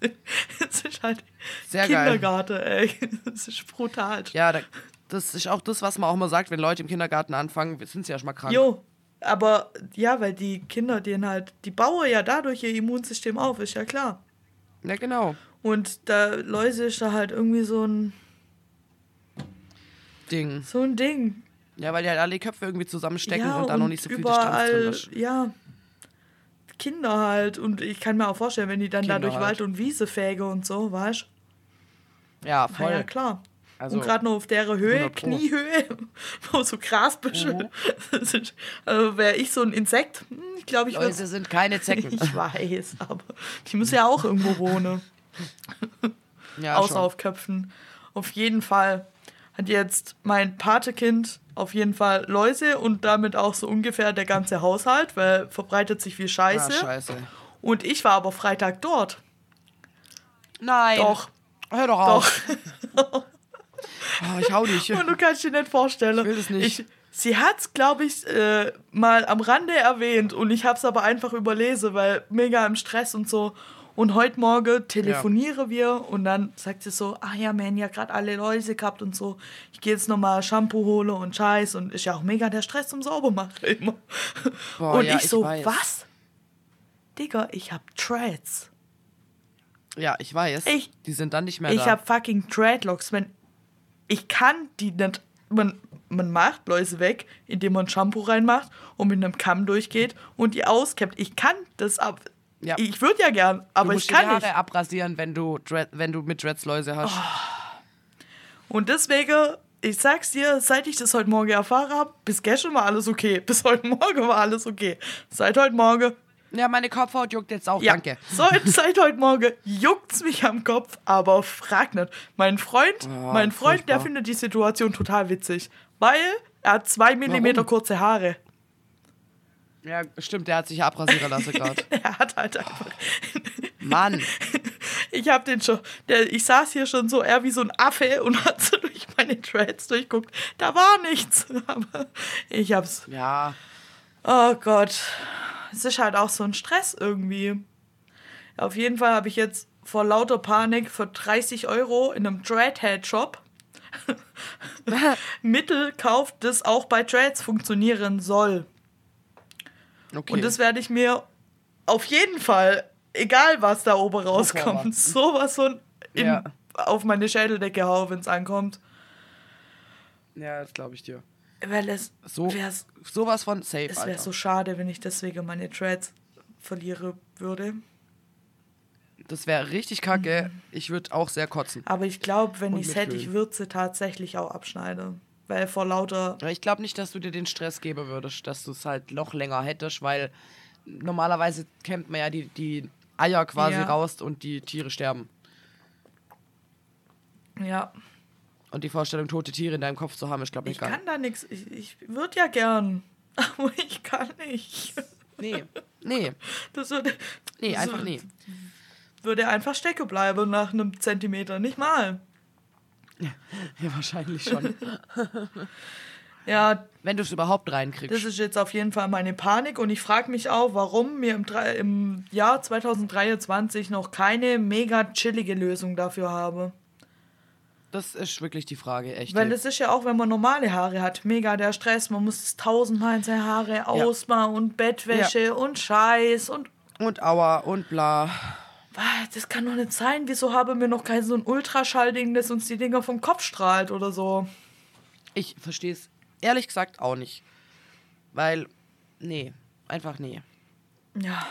Das <laughs> ist halt Sehr geil. Kindergarten, ey. Das ist brutal. Ja, da, das ist auch das, was man auch mal sagt, wenn Leute im Kindergarten anfangen, sind sie ja schon mal krank. Jo, aber ja, weil die Kinder, denen halt, die bauen ja dadurch ihr Immunsystem auf, ist ja klar. Ja, genau. Und da Läuse ist da halt irgendwie so ein, Ding. so ein Ding. Ja, weil die halt alle die Köpfe irgendwie zusammenstecken ja, und da noch nicht so viel Distanz überall, drin ist. ja, Kinder halt. Und ich kann mir auch vorstellen, wenn die dann da Kinder durch halt. Wald und Wiese fäge und so, weißt Ja, du? voll. Ja, klar. Also, und gerade noch auf der Höhe, 100 Pro. Kniehöhe, <laughs> wo so Grasbüsche. Mhm. <laughs> Das ist- Also wäre ich so ein Insekt, hm, ich glaube, ich Läuse sind keine Zecken. <laughs> Ich weiß, aber die müssen ja auch irgendwo wohnen. <laughs> ja, außer schon. auf Köpfen. Auf jeden Fall hat jetzt mein Patekind auf jeden Fall Läuse und damit auch so ungefähr der ganze Haushalt, weil verbreitet sich viel Scheiße. Ah, scheiße. und ich war aber Freitag dort. Nein. Doch, Hör doch doch. auf. Oh, ich hau dich. <laughs> Und du kannst dir nicht vorstellen. Ich will das nicht. Ich, sie hat es, glaube ich, äh, mal am Rande erwähnt und ich habe es aber einfach überlesen, weil mega im Stress und so. Und heute Morgen telefonieren wir und dann sagt sie so, ach ja, man, ja gerade alle Läuse gehabt und so. Ich gehe jetzt nochmal Shampoo hole und Scheiß und ist ja auch mega der Stress zum Saubermachen <laughs> immer. Boah, und ja, ich ich so, weiß. was? Digga, ich hab Dreads. Ja, ich weiß. Ich- die sind dann nicht mehr Ich da. hab fucking Dreadlocks. Wenn ich kann die nicht. Man, man macht Läuse weg, indem man Shampoo reinmacht und mit einem Kamm durchgeht und die auskämmt. Ich kann das ab. Ja. Ich würde ja gern, du aber musst ich dir die kann Haare nicht. abrasieren, wenn du, Dread, wenn du mit Dreads Läuse hast. Und deswegen, ich sag's dir, seit ich das heute Morgen erfahren habe, bis gestern war alles okay. <laughs> Bis heute Morgen war alles okay. Seit heute Morgen Ja, meine Kopfhaut juckt jetzt auch, Ja, danke. Seit, <laughs> seit heute Morgen juckt's mich am Kopf, aber frag nicht. Mein Freund, Oh, mein Freund, der furchtbar. findet die Situation total witzig, weil er hat zwei Millimeter Warum? kurze Haare. Ja, stimmt, der hat sich abrasieren lassen <laughs> gerade. Er hat halt einfach. Mann. Ich hab den schon. Der, ich saß hier schon so eher wie so ein Affe und <laughs> hat so durch meine Dreads durchguckt. Da war nichts. <laughs> Aber ich hab's. Ja, Oh Gott. Es ist halt auch so ein Stress irgendwie. Auf jeden Fall habe ich jetzt vor lauter Panik für 30 Euro in einem Dreadhead-Shop Mittel kauft, das auch bei Dreads funktionieren soll. Okay. Und das werde ich mir auf jeden Fall, egal was da oben rauskommt, <laughs> sowas in, Ja. auf meine Schädeldecke hauen, wenn es ankommt. ja, das glaube ich dir. Weil es So, wäre sowas von safe, es Alter. wär so schade, wenn ich deswegen meine Dreads verliere würde. Das wäre richtig kacke. Ich würde auch sehr kotzen. Aber ich glaube, wenn ich es hätte, ich würde sie tatsächlich auch abschneiden. Weil vor lauter. Ich glaube nicht, dass du dir den Stress geben würdest, dass du es halt noch länger hättest, weil normalerweise kämmt man ja die, die Eier quasi Ja. raus und die Tiere sterben. Ja, Und die Vorstellung, tote Tiere in deinem Kopf zu haben, ist, glaube ich, ich geil. kann da nichts. Ich, ich würde ja gern. <laughs> Aber ich kann nicht. Nee, nee, Das würde, nee, das einfach nee. würde einfach stecken bleiben nach einem Zentimeter. Nicht mal. Ja, wahrscheinlich schon. Ja, Wenn du es überhaupt reinkriegst. das ist jetzt auf jeden Fall meine Panik. Und ich frage mich auch, warum mir im, im Jahr 2023 noch keine mega chillige Lösung dafür habe. Das ist wirklich die Frage, echt. Weil es ist ja auch, wenn man normale Haare hat, mega der Stress. Man muss es tausendmal in seine Haare ausmachen und Bettwäsche und Scheiß und und Aua und bla. Das kann doch nicht sein. Wieso haben wir noch kein so ein Ultraschallding, das uns die Dinger vom Kopf strahlt oder so? Ich verstehe es ehrlich gesagt auch nicht. Weil, nee, einfach nee. Ja,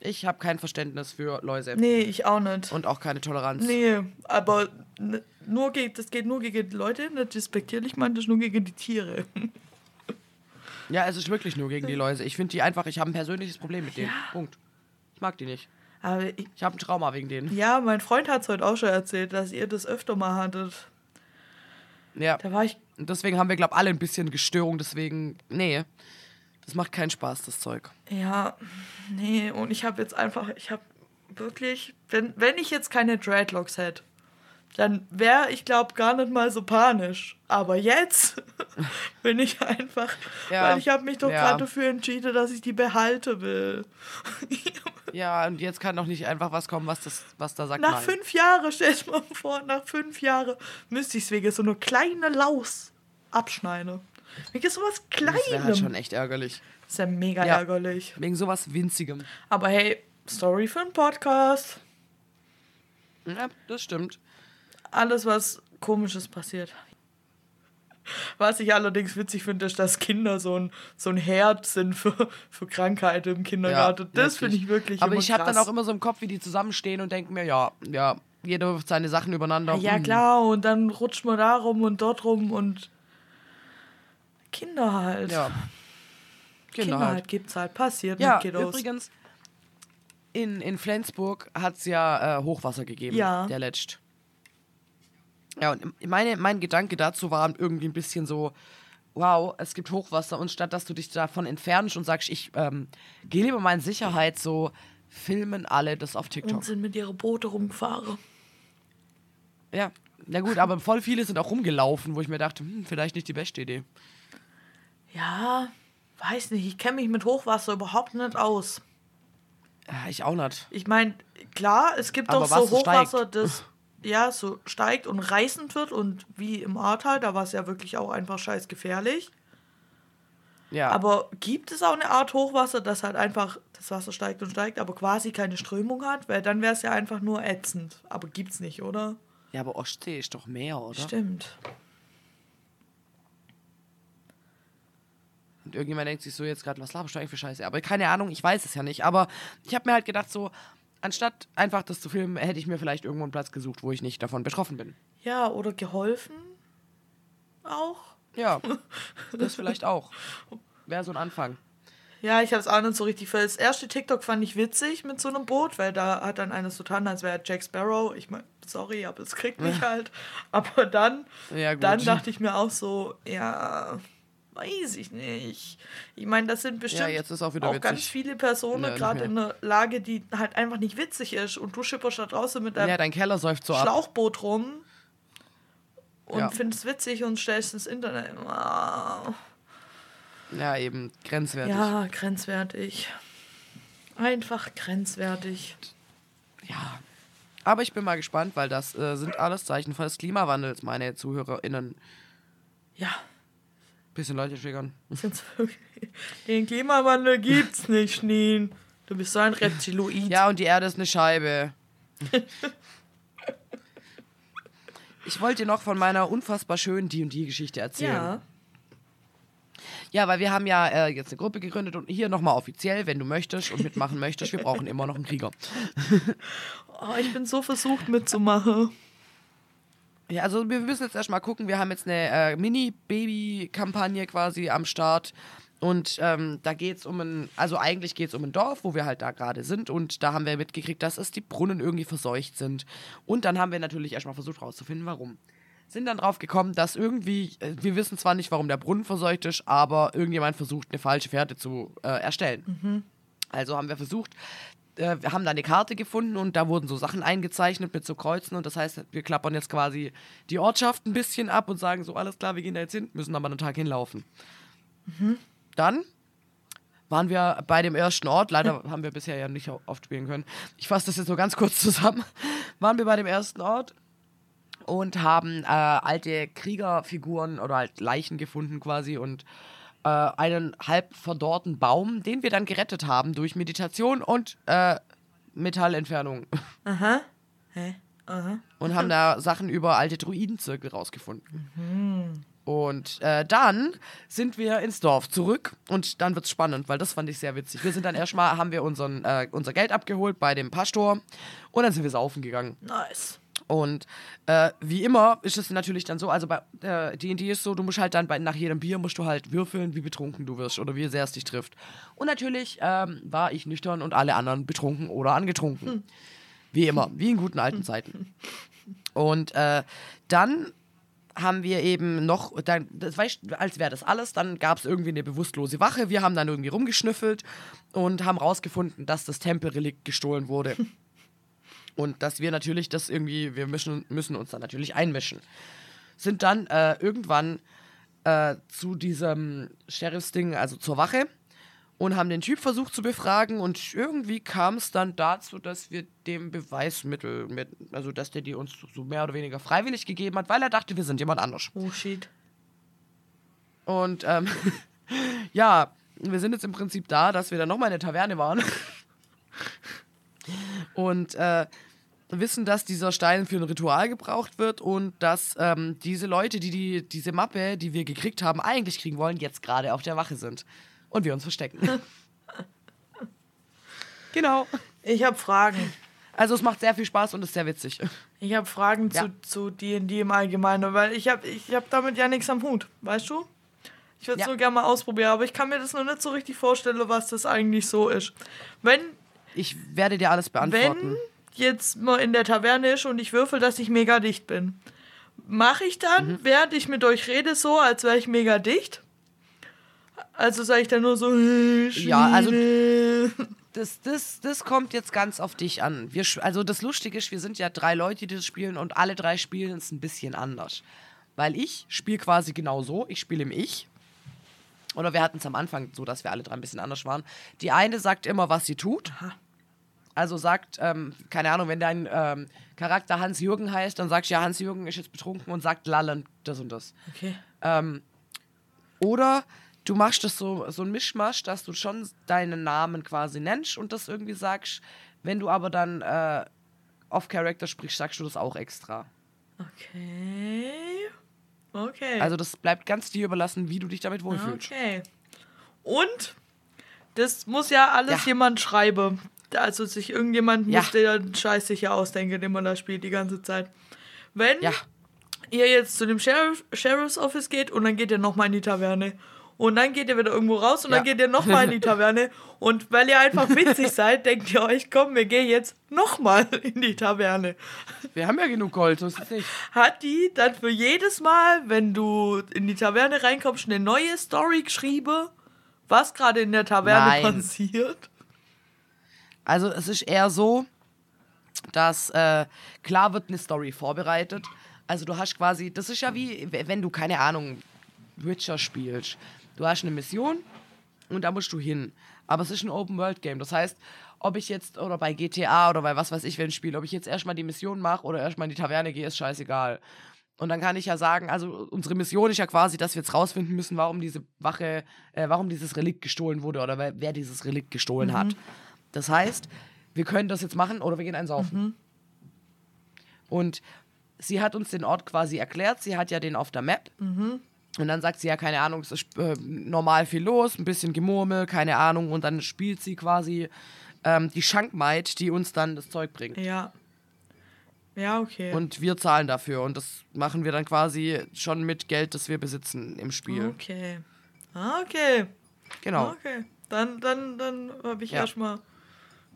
Ich habe kein Verständnis für Läuse. nee, ich auch nicht. Und auch keine Toleranz. Nee, aber nur ge das geht nur gegen die Leute, nicht despektierlich, man, das ist nur gegen die Tiere. Ja, es ist wirklich nur gegen die Läuse. Ich finde die einfach, ich habe ein persönliches Problem mit denen. Punkt. Ich mag die nicht. Aber ich, Ich habe ein Trauma wegen denen. ja, mein Freund hat es heute auch schon erzählt, dass ihr das öfter mal hattet. Ja. Da war ich, Und deswegen haben wir, glaube alle ein bisschen Gestörung. Deswegen, nee. Das macht keinen Spaß, das Zeug. ja, nee, und ich habe jetzt einfach, ich habe wirklich, wenn, wenn ich jetzt keine Dreadlocks hätte, dann wäre ich glaube gar nicht mal so panisch. Aber jetzt <laughs> bin ich einfach, Ja, weil ich habe mich doch ja. gerade dafür entschieden, dass ich die behalte will. <laughs> Ja, und jetzt kann doch nicht einfach was kommen, was, das, was da sagt Nach nein. fünf Jahren, stell dir mal vor, nach fünf Jahren müsste ich es wegen so eine kleine Laus abschneiden. Wegen sowas Das wäre halt schon echt ärgerlich. Das ist ja mega Ja. ärgerlich. Wegen sowas Winzigem. Aber hey, Story für einen Podcast. Ja, das stimmt. Alles, was komisches passiert. Was ich allerdings witzig finde, ist, dass Kinder so ein, so ein Herd sind für, für Krankheiten im Kindergarten. das finde ich wirklich Aber ich habe dann auch immer so im Kopf, wie die zusammenstehen und denke mir, ja, ja, jeder wirft seine Sachen übereinander. Ja, Hm. klar, und dann rutscht man da rum und dort rum und Kinder halt. Ja. Kinder, Kinder halt. halt. gibt's halt. Passiert Ja, mit Kiddos. übrigens, in, in Flensburg hat es ja äh, Hochwasser gegeben, Ja. der letzt. Ja, und meine, mein Gedanke dazu war irgendwie ein bisschen so, wow, es gibt Hochwasser und statt dass du dich davon entfernst und sagst, ich ähm, gehe lieber mal in Sicherheit, so filmen alle das auf TikTok. Und sind mit ihrer Boote rumgefahren. Ja, na gut, aber voll viele sind auch rumgelaufen, wo ich mir dachte, hm, vielleicht nicht die beste Idee. Ja, weiß nicht. Ich kenne mich mit Hochwasser überhaupt nicht aus. Ja, ich auch nicht. Ich meine, klar, es gibt Aber doch so Wasser steigt. Hochwasser, das <laughs> ja so steigt und reißend wird und wie im Ahrtal, da war es ja wirklich auch einfach scheiß gefährlich. Ja. Aber gibt es auch eine Art Hochwasser, das halt einfach das Wasser steigt und steigt, aber quasi keine Strömung hat? Weil dann wäre es ja einfach nur ätzend. Aber gibt's nicht, oder? ja, aber Ostsee ist doch Meer, oder? Stimmt. Und irgendjemand denkt sich so jetzt gerade, was laberst du eigentlich für Scheiße? Aber keine Ahnung, ich weiß es ja nicht. Aber ich habe mir halt gedacht, so, anstatt einfach das zu filmen, hätte ich mir vielleicht irgendwo einen Platz gesucht, wo ich nicht davon betroffen bin. Ja, oder geholfen auch. Ja, das vielleicht auch. Wäre so ein Anfang. Ja, ich habe es auch nicht so richtig. Für das erste TikTok fand ich witzig mit so einem Boot, weil da hat dann einer so getan, als wäre Jack Sparrow. Ich meine, sorry, aber es kriegt mich <laughs> halt. Aber dann, Ja, dann dachte ich mir auch so, ja, weiß ich nicht. Ich meine, das sind bestimmt Ja, jetzt ist auch wieder witzig. ganz viele Personen Ja, gerade in einer Lage, die halt einfach nicht witzig ist. Und du schipperst da draußen mit deinem Ja, dein Keller säuft so ab. Schlauchboot rum und findest es witzig und stellst ins Internet. Ah. Ja, eben, grenzwertig. Ja, grenzwertig. Einfach grenzwertig. Ja. Aber ich bin mal gespannt, weil das äh, sind alles Zeichen des Klimawandels, meine ZuhörerInnen. Ja, Bisschen Leute wirklich. <laughs> Den Klimawandel gibt's nicht, Nien. Du bist so ein Reptiloid. Ja, und die Erde ist eine Scheibe. ich wollte dir noch von meiner unfassbar schönen D&D-Geschichte erzählen. Ja. Ja, weil wir haben ja äh, jetzt eine Gruppe gegründet und hier nochmal offiziell, wenn du möchtest und mitmachen möchtest, wir brauchen immer noch einen Krieger. <laughs> Oh, ich bin so versucht mitzumachen. Ja, also wir müssen jetzt erstmal gucken, wir haben jetzt eine äh, Mini-Baby-Kampagne quasi am Start. Und ähm, da geht es um ein, also eigentlich geht es um ein Dorf, wo wir halt da gerade sind. Und da haben wir mitgekriegt, dass es die Brunnen irgendwie verseucht sind. Und dann haben wir natürlich erstmal versucht rauszufinden, warum. Sind dann drauf gekommen, dass irgendwie, äh, wir wissen zwar nicht, warum der Brunnen verseucht ist, aber irgendjemand versucht, eine falsche Fährte zu äh, erstellen. Also haben wir versucht, äh, wir haben da eine Karte gefunden und da wurden so Sachen eingezeichnet mit so Kreuzen und das heißt, wir klappern jetzt quasi die Ortschaft ein bisschen ab und sagen so, alles klar, wir gehen da jetzt hin, müssen aber einen Tag hinlaufen. Dann waren wir bei dem ersten Ort, leider haben wir bisher ja nicht oft spielen können. Ich fasse das jetzt nur ganz kurz zusammen. <laughs> Waren wir bei dem ersten Ort und haben äh, alte Kriegerfiguren oder halt Leichen gefunden quasi und äh, einen halb verdorrten Baum, den wir dann gerettet haben durch Meditation und äh, Metallentfernung. <laughs> Aha. Hä? Aha. Und haben da Sachen über alte Druidenzirkel rausgefunden. Und äh, dann sind wir ins Dorf zurück und dann wird's spannend, weil das fand ich sehr witzig. Wir sind dann erstmal, haben wir unseren, äh, unser Geld abgeholt bei dem Pastor und dann sind wir saufen gegangen. Nice. Und äh, wie immer ist es natürlich dann so, also bei äh, D&D ist so, du musst halt dann bei, nach jedem Bier musst du halt würfeln, wie betrunken du wirst oder wie sehr es dich trifft. Und natürlich ähm, war ich nüchtern und alle anderen betrunken oder angetrunken. Wie immer, wie in guten alten <laughs> Zeiten. Und äh, dann haben wir eben noch, dann, das weißt, als wäre das alles, dann gab es irgendwie eine bewusstlose Wache. Wir haben dann irgendwie rumgeschnüffelt und haben rausgefunden, dass das Tempelrelikt gestohlen wurde. <laughs> Und dass wir natürlich das irgendwie, wir müssen, müssen uns dann natürlich einmischen. Sind dann äh, irgendwann äh, zu diesem Sheriffsding, also zur Wache, und haben den Typ versucht zu befragen und irgendwie kam es dann dazu, dass wir dem Beweismittel, mit, also dass der die uns so mehr oder weniger freiwillig gegeben hat, weil er dachte, wir sind jemand anders. Oh shit. Und ähm, <laughs> ja, wir sind jetzt im Prinzip da, dass wir dann nochmal in der Taverne waren. <laughs> und äh, wissen, dass dieser Stein für ein Ritual gebraucht wird und dass ähm, diese Leute, die, die diese Mappe, die wir gekriegt haben, eigentlich kriegen wollen, jetzt gerade auf der Wache sind. Und wir uns verstecken. <laughs> genau. Ich habe Fragen. Also es macht sehr viel Spaß und ist sehr witzig. Ich habe Fragen Ja. zu, D&D im Allgemeinen, weil ich habe ich hab damit ja nichts am Hut, weißt du? Ich würde es Ja. so gerne mal ausprobieren, aber ich kann mir das noch nicht so richtig vorstellen, was das eigentlich so ist. Wenn, Ich werde dir alles beantworten. wenn jetzt mal in der Taverne ist und ich würfel, dass ich mega dicht bin, mache ich dann, Mhm. während ich mit euch rede, so, als wäre ich mega dicht? Also sage ich dann nur so, äh, Ja, also-. <laughs> Das, das, das kommt jetzt ganz auf dich an. Wir, also das Lustige ist, wir sind ja drei Leute, die das spielen und alle drei spielen es ein bisschen anders. Weil ich spiele quasi genau so, ich spiele im Ich. Oder wir hatten es am Anfang so, dass wir alle drei ein bisschen anders waren. Die eine sagt immer, was sie tut. Also sagt, ähm, keine Ahnung, wenn dein ähm, Charakter Hans-Jürgen heißt, dann sagst du ja, Hans-Jürgen ist jetzt betrunken und sagt lallen das und das. Okay. Ähm, oder du machst das so, so ein Mischmasch, dass du schon deinen Namen quasi nennst und das irgendwie sagst. Wenn du aber dann äh, off-Character sprichst, sagst du das auch extra. Okay. Okay. Also das bleibt ganz dir überlassen, wie du dich damit wohlfühlst. Okay. Und das muss ja alles Ja. jemand schreiben. Also sich irgendjemand Ja. muss den Scheiß sicher ausdenken, den man da spielt die ganze Zeit. Wenn Ja, ihr jetzt zu dem Sheriff, Sheriff's Office geht und dann geht ihr nochmal in die Taverne. Und dann geht ihr wieder irgendwo raus und Ja. dann geht ihr nochmal in die <laughs> Taverne. Und weil ihr einfach witzig seid, denkt ihr euch, komm, wir gehen jetzt nochmal in die Taverne. wir haben ja genug Gold, so ist es nicht. Hat die dann für jedes Mal, wenn du in die Taverne reinkommst, eine neue Story geschrieben, was gerade in der Taverne Nein. passiert? Also es ist eher so, dass äh, klar wird eine Story vorbereitet. Also du hast quasi, das ist ja wie, wenn du, keine Ahnung, Witcher spielst. Du hast eine Mission und da musst du hin. Aber es ist ein Open-World-Game. Das heißt, ob ich jetzt, oder bei GTA oder bei was weiß ich, wenn ich spiele, ob ich jetzt erstmal die Mission mache oder erstmal in die Taverne gehe, ist scheißegal. Und dann kann ich ja sagen, also unsere Mission ist ja quasi, dass wir jetzt rausfinden müssen, warum diese Wache, äh, warum dieses Relikt gestohlen wurde oder wer, wer dieses Relikt gestohlen hat. Das heißt, wir können das jetzt machen oder wir gehen einsaufen. Und sie hat uns den Ort quasi erklärt. Sie hat ja den auf der Map. Und dann sagt sie ja, keine Ahnung, es ist äh, normal viel los, ein bisschen Gemurmel, keine Ahnung. Und dann spielt sie quasi ähm, die Schankmaid, die uns dann das Zeug bringt. Ja. Ja, okay. Und wir zahlen dafür. Und das machen wir dann quasi schon mit Geld, das wir besitzen im Spiel. Okay. Ah, Okay. Genau. Okay. Dann, dann, dann habe ich Ja. erstmal,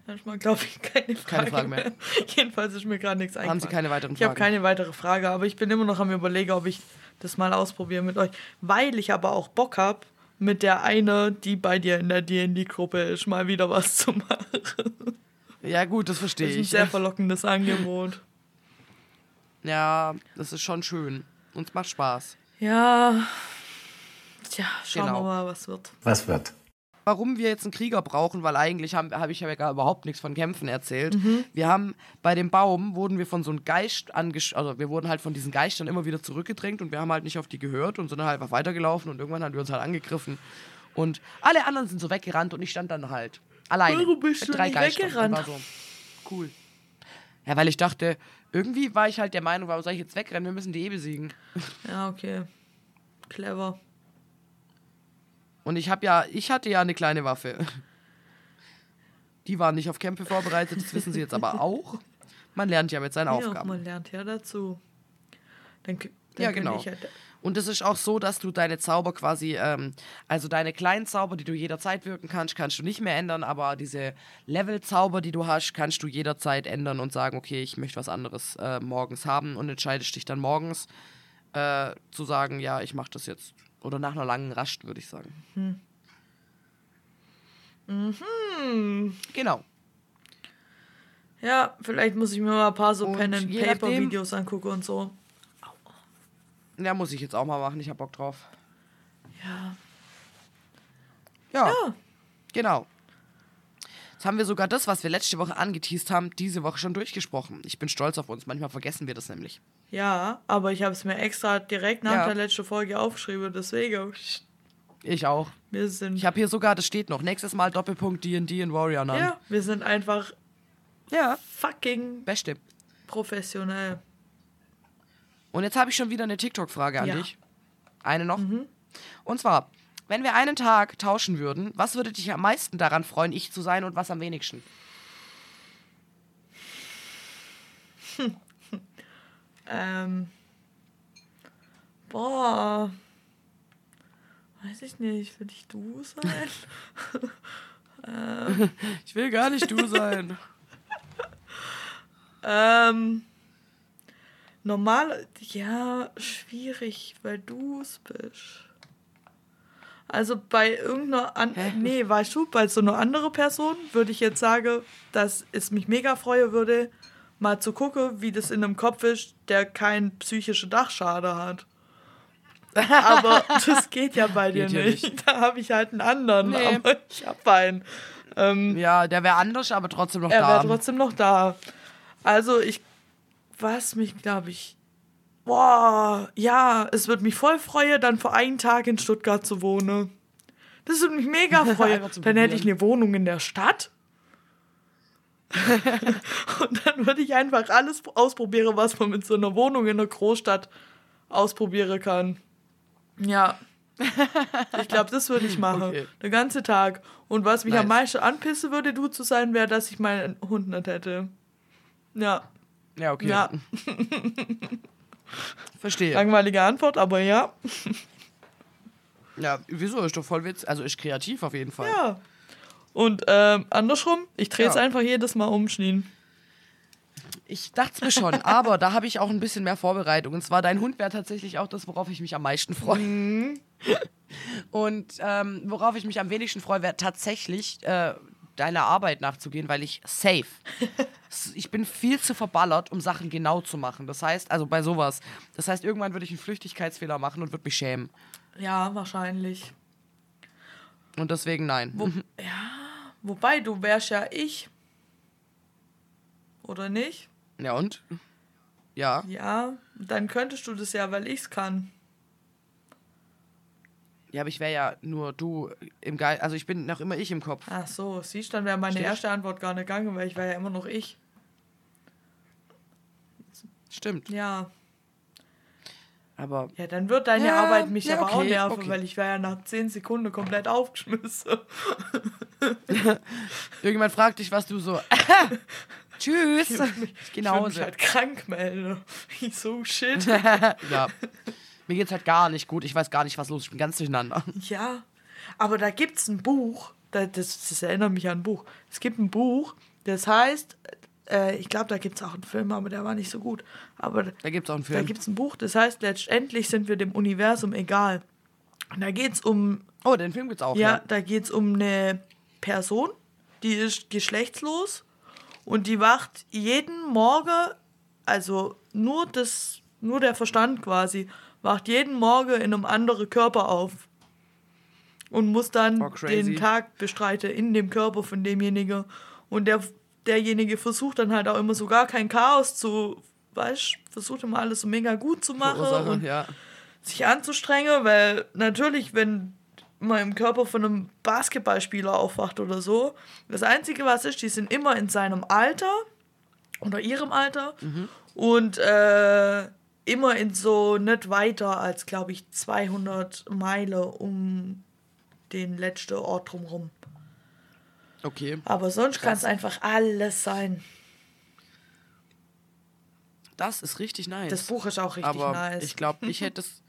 erstmal glaube ich, keine Frage, Keine Frage mehr. <laughs> Jedenfalls ist mir gerade nichts eingefallen. Haben Sie keine weiteren Ich habe Fragen? keine weitere Frage, aber ich bin immer noch am überlegen, ob ich das mal ausprobiere mit euch. Weil ich aber auch Bock habe, mit der eine, die bei dir in der D&D-Gruppe ist, mal wieder was zu machen. Ja, gut, das Das verstehe ist ein ich. sehr verlockendes Angebot. Ja, das ist schon schön. Uns macht Spaß. Ja. Tja, schauen Genau. wir mal, was wird. Was wird? Warum wir jetzt einen Krieger brauchen, weil eigentlich habe hab ich ja gar überhaupt nichts von Kämpfen erzählt. Mhm. Wir haben bei dem Baum wurden wir von so einem Geist angesch also wir wurden halt von diesen Geistern immer wieder zurückgedrängt und wir haben halt nicht auf die gehört und sind halt einfach weitergelaufen und irgendwann haben wir uns halt angegriffen und alle anderen sind so weggerannt und ich stand dann halt alleine. Warum bist mit du drei nicht Geistern weggerannt? so cool. Ja, weil ich dachte, irgendwie war ich halt der Meinung, warum soll ich jetzt wegrennen? Wir müssen die eh besiegen. Ja, okay. Clever. Und ich habe ja, ich hatte ja eine kleine Waffe. Die waren nicht auf Kämpfe vorbereitet, das wissen sie jetzt aber auch. Man lernt ja mit seinen Ja, Aufgaben. man lernt ja dazu. Dann, dann Ja, genau. Halt, Und es ist auch so, dass du deine Zauber quasi, ähm, also deine kleinen Zauber, die du jederzeit wirken kannst, kannst du nicht mehr ändern, aber diese Level-Zauber, die du hast, kannst du jederzeit ändern und sagen, okay, ich möchte was anderes äh, morgens haben und entscheidest dich dann morgens äh, zu sagen, ja, ich mache das jetzt. Oder nach einer langen Rast, würde ich sagen. Hm. Genau. Ja, vielleicht muss ich mir mal ein paar so Und Pen and je Paper nachdem- Videos angucken und so. Ja, muss ich jetzt auch mal machen, ich habe Bock drauf. Ja. Ja, Ja. genau. Jetzt haben wir sogar das, was wir letzte Woche angeteased haben, diese Woche schon durchgesprochen. Ich bin stolz auf uns. Manchmal vergessen wir das nämlich. Ja, aber ich habe es mir extra direkt nach Ja. der letzten Folge aufgeschrieben, deswegen. Ich auch. Wir sind. Ich habe hier sogar, das steht noch, nächstes Mal Doppelpunkt D&D in Warrior Nun. ja, wir sind einfach ja. fucking Beste. professionell. Und jetzt habe ich schon wieder eine TikTok-Frage an Ja. dich. Eine noch. Und zwar, wenn wir einen Tag tauschen würden, was würde dich am meisten daran freuen, ich zu sein und was am wenigsten? <laughs> Ähm. Boah. Weiß ich nicht. Will ich du sein? <laughs> Ich will gar nicht du sein. <laughs> ähm. Normal. Ja, schwierig, weil du es bist. Also bei irgendeiner an Hä? nee, weißt du, bei so einer anderen Person würde ich jetzt sagen, dass es mich mega freuen würde, mal zu gucken, wie das in einem Kopf ist, der keinen psychischen Dachschaden hat. Aber <laughs> das geht ja bei dir ja nicht. Da habe ich halt einen anderen, Nee. aber ich habe einen. Ähm, Ja, der wäre anders, aber trotzdem noch er da. wäre trotzdem noch da. Also ich, was mich, glaube ich, boah, ja, es würde mich voll freuen, dann für einen Tag in Stuttgart zu wohnen. Das würde mich mega <laughs> freuen. Dann hätte ich eine Wohnung in der Stadt. <laughs> Und dann würde ich einfach alles ausprobieren, was man mit so einer Wohnung in einer Großstadt ausprobieren kann. Ja. Ich glaube, das würde ich machen. Okay. Den ganzen Tag. Und was mich Nice. am meisten anpissen würde, du zu sein, wäre, dass ich meinen Hund nicht hätte. Ja. ja, okay. Ja. <laughs> Verstehe. Langweilige Antwort, aber ja. Ja, wieso? Ist doch voll Witz. Also ist kreativ auf jeden Fall. Ja. Und ähm, andersrum, ich drehe es Ja. einfach jedes Mal um, Schneen. Ich dachte es mir schon, <laughs> aber da habe ich auch ein bisschen mehr Vorbereitung. Und zwar, dein Hund wäre tatsächlich auch das, worauf ich mich am meisten freue. Mhm. <laughs> Und ähm, worauf ich mich am wenigsten freue, wäre tatsächlich äh, deiner Arbeit nachzugehen, weil ich safe. <laughs> Ich bin viel zu verballert, um Sachen genau zu machen. Das heißt, also bei sowas. Das heißt, irgendwann würde ich einen Flüchtigkeitsfehler machen und würde mich schämen. Ja, wahrscheinlich. Und deswegen nein. <laughs> Wobei, du wärst ja ich. Oder nicht? Ja und? Ja. Ja, dann könntest du das ja, weil ich es kann. Ja, aber ich wäre ja nur du im Geist. Also ich bin noch immer ich im Kopf. Ach so, siehst dann wäre meine Stimmt. erste Antwort gar nicht gegangen, weil ich wäre ja immer noch ich. Stimmt. Ja. Aber Ja, dann wird deine Ja, Arbeit mich ja, aber auch okay, nerven, okay. weil ich wäre ja nach 10 Sekunden komplett aufgeschmissen. <laughs> irgendjemand fragt dich, was du so. <laughs> Tschüss. Ich gehe Ich nach mich Hause. halt krank melden. <laughs> So, shit. ja. Mir geht's halt gar nicht gut. Ich weiß gar nicht, was los ist. Ich bin ganz durcheinander. Ja, aber da gibt's ein Buch, da- das, das erinnert mich an ein Buch. Es gibt ein Buch, das heißt, äh, ich glaube, da gibt's auch einen Film, aber der war nicht so gut. Aber Da gibt's auch einen da Film. gibt's ein Buch, das heißt, letztendlich sind wir dem Universum egal. Und da geht's um, Oh, den Film gibt's auch. ja, Ja. da geht's um eine Person, die ist geschlechtslos und die wacht jeden Morgen, also nur das, nur der Verstand quasi, wacht jeden Morgen in einem anderen Körper auf und muss dann Oh, den Tag bestreiten in dem Körper von demjenigen. Und der, derjenige versucht dann halt auch immer so gar kein Chaos zu, weißt, versucht immer alles so mega gut zu machen und ja. sich anzustrengen, weil natürlich, wenn man im Körper von einem Basketballspieler aufwacht oder so, das Einzige, was ist, die sind immer in seinem Alter oder ihrem Alter und äh, immer in so nicht weiter als, glaube ich, 200 Meilen um den letzten Ort drumherum. Okay. Aber sonst kann es einfach alles sein. Das ist richtig nice. Das Buch ist auch richtig Aber nice. ich glaube, ich hätte <laughs> es.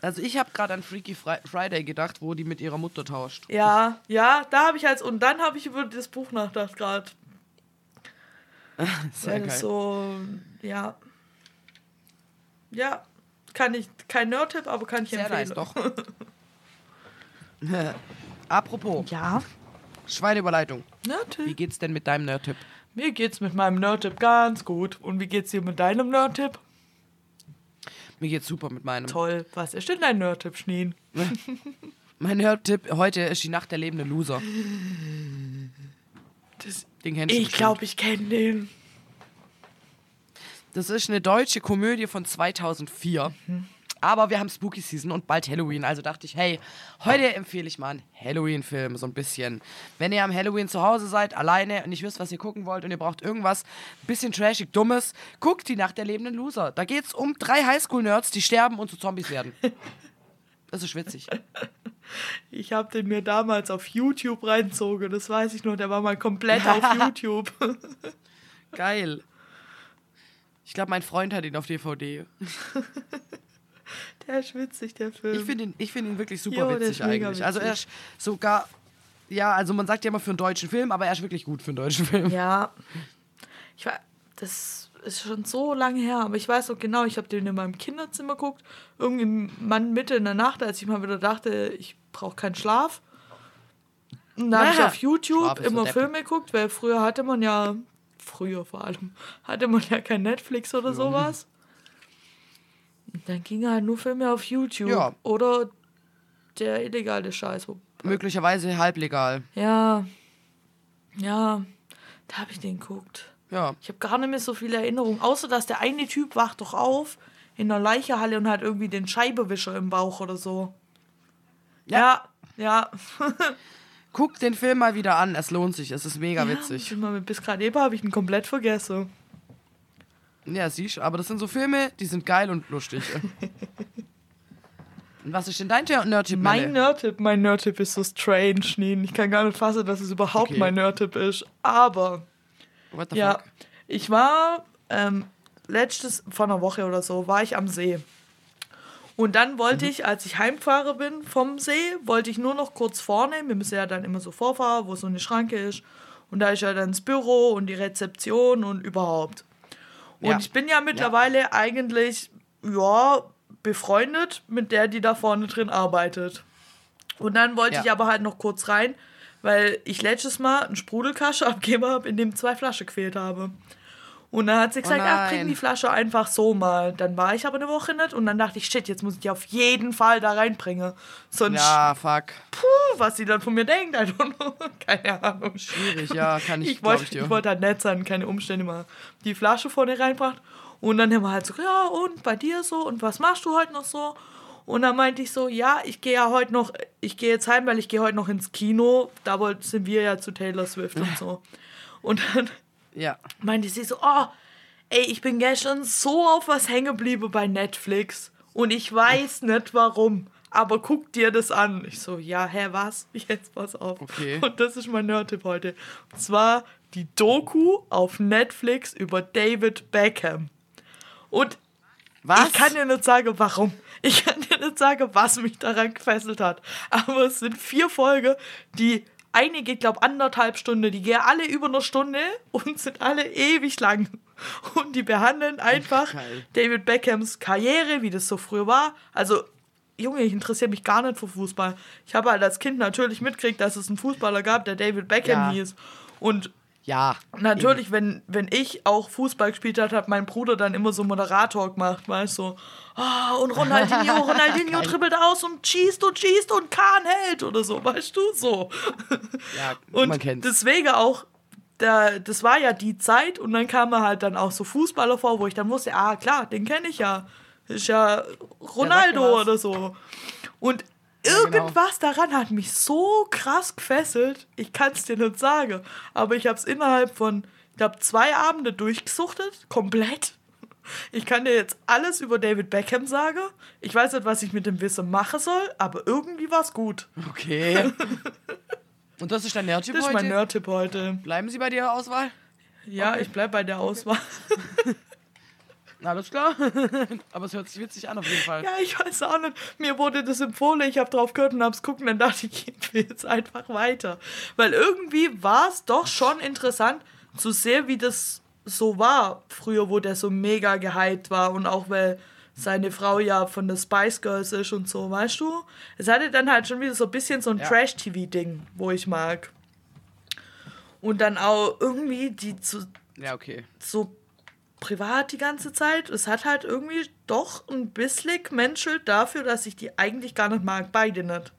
Also ich habe gerade an Freaky Fri Friday gedacht, wo die mit ihrer Mutter tauscht. Ja, ja, da habe ich als und dann habe ich über das Buch nachgedacht gerade. <laughs> Sehr Weil geil. so, ja. Ja, kann ich, kein Nerd-Tipp, aber kann ich Sehr empfehlen. nice, doch. <laughs> Apropos, Ja, Schweineüberleitung. Wie Nerd-Tipp. geht's denn mit deinem Nerd-Tipp? Mir geht's mit meinem Nerd-Tipp ganz gut. Und wie geht's dir mit deinem Nerd-Tipp? Mir geht's super mit meinem. Toll. Was ist denn dein Nerd-Tipp, Schneen? <laughs> Mein Nerd-Tipp heute ist die Nacht der lebenden Loser. Das, Den kennst du ich glaube, ich kenne den. Das ist eine deutsche Komödie von 2004. Aber wir haben Spooky Season und bald Halloween. Also dachte ich, hey, heute empfehle ich mal einen Halloween-Film so ein bisschen. Wenn ihr am Halloween zu Hause seid, alleine und nicht wisst, was ihr gucken wollt und ihr braucht irgendwas ein bisschen trashig, dummes, guckt die Nacht der lebenden Loser. Da geht's um drei Highschool-Nerds, die sterben und zu Zombies werden. Das ist witzig. Ich habe den mir damals auf YouTube reinzogen. Das weiß ich noch. Der war mal komplett auf <laughs> YouTube. Geil. Ich glaube, mein Freund hat ihn auf DVD. <laughs> Der ist witzig, der Film. Ich finde ihn, ich find ihn wirklich super Jo, witzig eigentlich. Also er witzig. ist sogar, ja, also man sagt ja immer für einen deutschen Film, aber er ist wirklich gut für einen deutschen Film. Ja. Ich war, das ist schon so lange her, aber ich weiß noch genau, ich habe den in meinem Kinderzimmer geguckt. Irgendwie Mann Mitte in der Nacht, als ich mal wieder dachte, ich brauche keinen Schlaf. Und dann habe ich auf YouTube immer. Filme geguckt, weil früher hatte man ja, früher vor allem, <laughs> hatte man ja kein Netflix oder sowas. Und dann ging halt nur Filme auf YouTube. Ja. Oder der illegale Scheiß. wo- Möglicherweise halblegal. Ja, Ja, da habe ich den geguckt. Ja. Ich habe gar nicht mehr so viele Erinnerungen, außer dass der eine Typ wacht doch auf in der Leichehalle und hat irgendwie den Scheibewischer im Bauch oder so. Ja, ja. <laughs> Guck den Film mal wieder an, es lohnt sich, es ist mega witzig. Ja, mal, bis gerade eben habe ich ihn komplett vergessen. Ja, siehst du, aber das sind so Filme, die sind geil und lustig. <laughs> und was ist denn dein Nerdtipp, Mein? Nerdtipp, mein Nerdtipp ist so strange, Nien. Ich kann gar nicht fassen, dass es überhaupt Okay. mein Nerdtipp ist. Aber What the Ja, fuck? ich war ähm, letztes, vor einer Woche oder so, war ich am See. Und dann wollte ich, als ich heimfahre bin vom See, wollte ich nur noch kurz vorne, wir müssen ja dann immer so vorfahren, wo so eine Schranke ist. Und da ist ja dann das Büro und die Rezeption und überhaupt. Und Ja. ich bin ja mittlerweile eigentlich, ja, befreundet mit der, die da vorne drin arbeitet. Und dann wollte Ja. ich aber halt noch kurz rein, weil ich letztes Mal einen Sprudelkasche <laughs> abgegeben habe, in dem zwei Flaschen gefehlt habe. Und dann hat sie gesagt, ach, bring die Flasche einfach so mal. Dann war ich aber eine Woche nicht und dann dachte ich, shit, jetzt muss ich die auf jeden Fall da reinbringen. Sonst, Ja, fuck. puh, was sie dann von mir denkt, I don't know. <laughs> Keine Ahnung. Schwierig, ja, kann ich, Ich wollte ich dir. ich wollte halt nett sein, keine Umstände mal. Die Flasche vorne reinbracht. Und dann haben wir halt so, ja, und bei dir so? Und was machst du heute noch so? Und dann meinte ich so, ja, ich gehe ja heute noch, ich gehe jetzt heim, weil ich gehe heute noch ins Kino. Da sind wir ja zu Taylor Swift und so. Und dann Ja. meinte sie so, oh, ey, ich bin gestern so auf was hängen geblieben bei Netflix. Und ich weiß <laughs> nicht warum. Aber guck dir das an. Ich so, ja, hä, was? <laughs> Jetzt pass auf. Okay. Und das ist mein Nerd-Tipp heute. Und zwar die Doku auf Netflix über David Beckham. Und Was? ich kann dir nicht sagen, warum. Ich kann dir nicht sagen, was mich daran gefesselt hat. Aber es sind vier Folgen, die eine geht, glaube anderthalb Stunden. Die gehen alle über eine Stunde und sind alle ewig lang. Und die behandeln einfach Geil. David Beckhams Karriere, wie das so früher war. Also, Junge, ich interessiere mich gar nicht für Fußball. Ich habe halt als Kind natürlich mitgekriegt, dass es einen Fußballer gab, der David Beckham Ja. hieß. Und ja. Natürlich, wenn, wenn ich auch Fußball gespielt habe, hat mein Bruder dann immer so Moderator gemacht, weißt du, so, ah, und Ronaldinho, <laughs> Ronaldinho dribbelt aus und schießt und schießt und Kahn hält oder so, weißt du, so. <laughs> Ja, <laughs> Und man kennt's. deswegen auch, da, das war ja die Zeit und dann kamen halt dann auch so Fußballer vor, wo ich dann wusste, ah klar, den kenne ich ja. Ist ja Ronaldo oder so. Und Ja, genau. irgendwas daran hat mich so krass gefesselt. Ich kann es dir nicht sagen. Aber ich habe es innerhalb von, ich glaube, zwei Abende durchgesuchtet. Komplett. Ich kann dir jetzt alles über David Beckham sagen. Ich weiß nicht, was ich mit dem Wissen machen soll, aber irgendwie war es gut. Okay. <laughs> Und das ist dein Nerdtipp Das ist heute? mein Nerd-Tipp heute. Bleiben Sie bei der Auswahl? Ja, ich bleib bei der Auswahl. <laughs> Alles klar. <laughs> Aber es hört sich witzig an auf jeden Fall. Ja, ich weiß auch nicht. Mir wurde das empfohlen, ich habe drauf gehört und hab's gucken, dann dachte ich, <laughs> ich will jetzt einfach weiter. Weil irgendwie war es doch schon interessant zu sehen, wie das so war früher, wo der so mega gehypt war und auch weil seine Frau ja von der Spice Girls ist und so, weißt du? Es hatte dann halt schon wieder so ein bisschen so ein Ja. Trash-TV-Ding, wo ich mag. Und dann auch irgendwie die zu, Ja, okay. so privat die ganze Zeit. Es hat halt irgendwie doch ein bisschen menschelt dafür, dass ich die eigentlich gar nicht mag, beide nicht.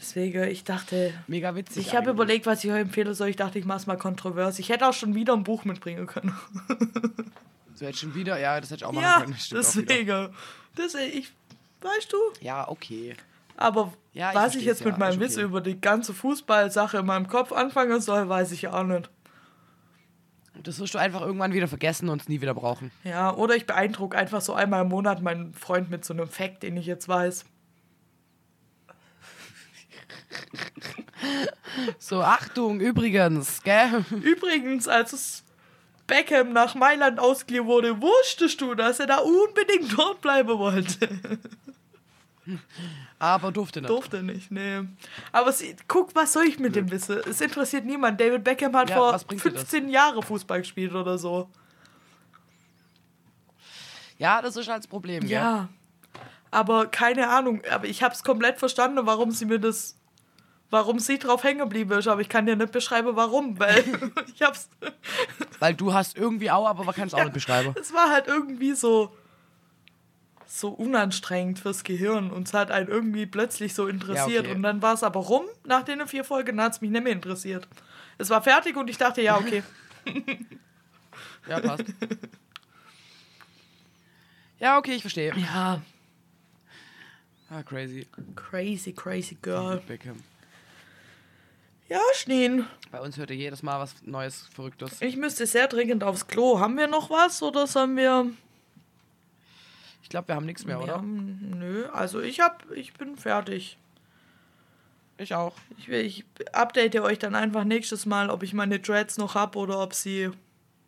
Deswegen, ich dachte, Mega witzig. ich habe überlegt, was ich euch empfehlen soll. Ich dachte, ich mach's mal kontrovers. Ich hätte auch schon wieder ein Buch mitbringen können. So jetzt schon wieder? Ja, das hätte ich auch machen ja, können. Deswegen. Deswegen, ich, weißt du? Ja, okay. Aber Ja, ich was ich jetzt ja, mit meinem okay. Wissen über die ganze Fußballsache in meinem Kopf anfangen soll, weiß ich auch nicht. Das wirst du einfach irgendwann wieder vergessen und es nie wieder brauchen. Ja, oder ich beeindruck einfach so einmal im Monat meinen Freund mit so einem Fact, den ich jetzt weiß. <laughs> So, Achtung, übrigens, gell? <laughs> Übrigens, als Beckham nach Mailand ausgeliehen wurde, wusstest du, dass er da unbedingt dort bleiben wollte. <laughs> Aber durfte nicht. Durfte nicht, nee. Aber sie, guck, was soll ich mit dem wissen? Es interessiert niemand. David Beckham hat Ja, vor was bringt dir das? 15 Jahren Fußball gespielt oder so. Ja, das ist halt das Problem, gell? Ja. Aber keine Ahnung. Aber ich habe es komplett verstanden, warum sie mir das. Warum sie drauf hängen geblieben ist. Aber ich kann dir nicht beschreiben, warum. Weil <laughs> <laughs> ich hab's. Weil du hast irgendwie auch, aber man kann es auch nicht beschreiben. Es war halt irgendwie so. So unanstrengend fürs Gehirn und es hat einen irgendwie plötzlich so interessiert. okay. Und dann war es aber rum, nach den vier Folgen hat es mich nicht mehr interessiert. Es war fertig und ich dachte, ja, okay. <laughs> Ja, passt. ja, okay, ich verstehe. ja, Ah, crazy. crazy, crazy girl. Beckham. Ja, Schneen. Bei uns hört ihr jedes Mal was Neues, Verrücktes. Ich müsste sehr dringend aufs Klo. Haben wir noch was oder sollen wir. Ich glaube, wir haben nichts mehr, Wir oder? haben- nö, also ich hab, ich bin fertig. Ich auch. Ich, ich update euch dann einfach nächstes Mal, ob ich meine Dreads noch hab oder ob sie,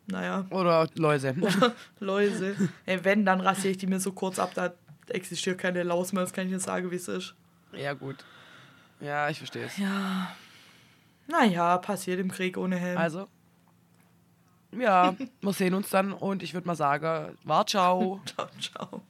naja, Oder Läuse. <laughs> Läuse. Ey, wenn, dann rasiere ich die mir so kurz ab, da existiert keine Laus mehr, das kann ich nicht sagen, wie es ist. ja, gut. Ja, ich verstehe es. Ja. Naja, passiert im Krieg ohne Helm. Also, ja, wir sehen uns dann und ich würde mal sagen, war ciao. <laughs> ciao, ciao.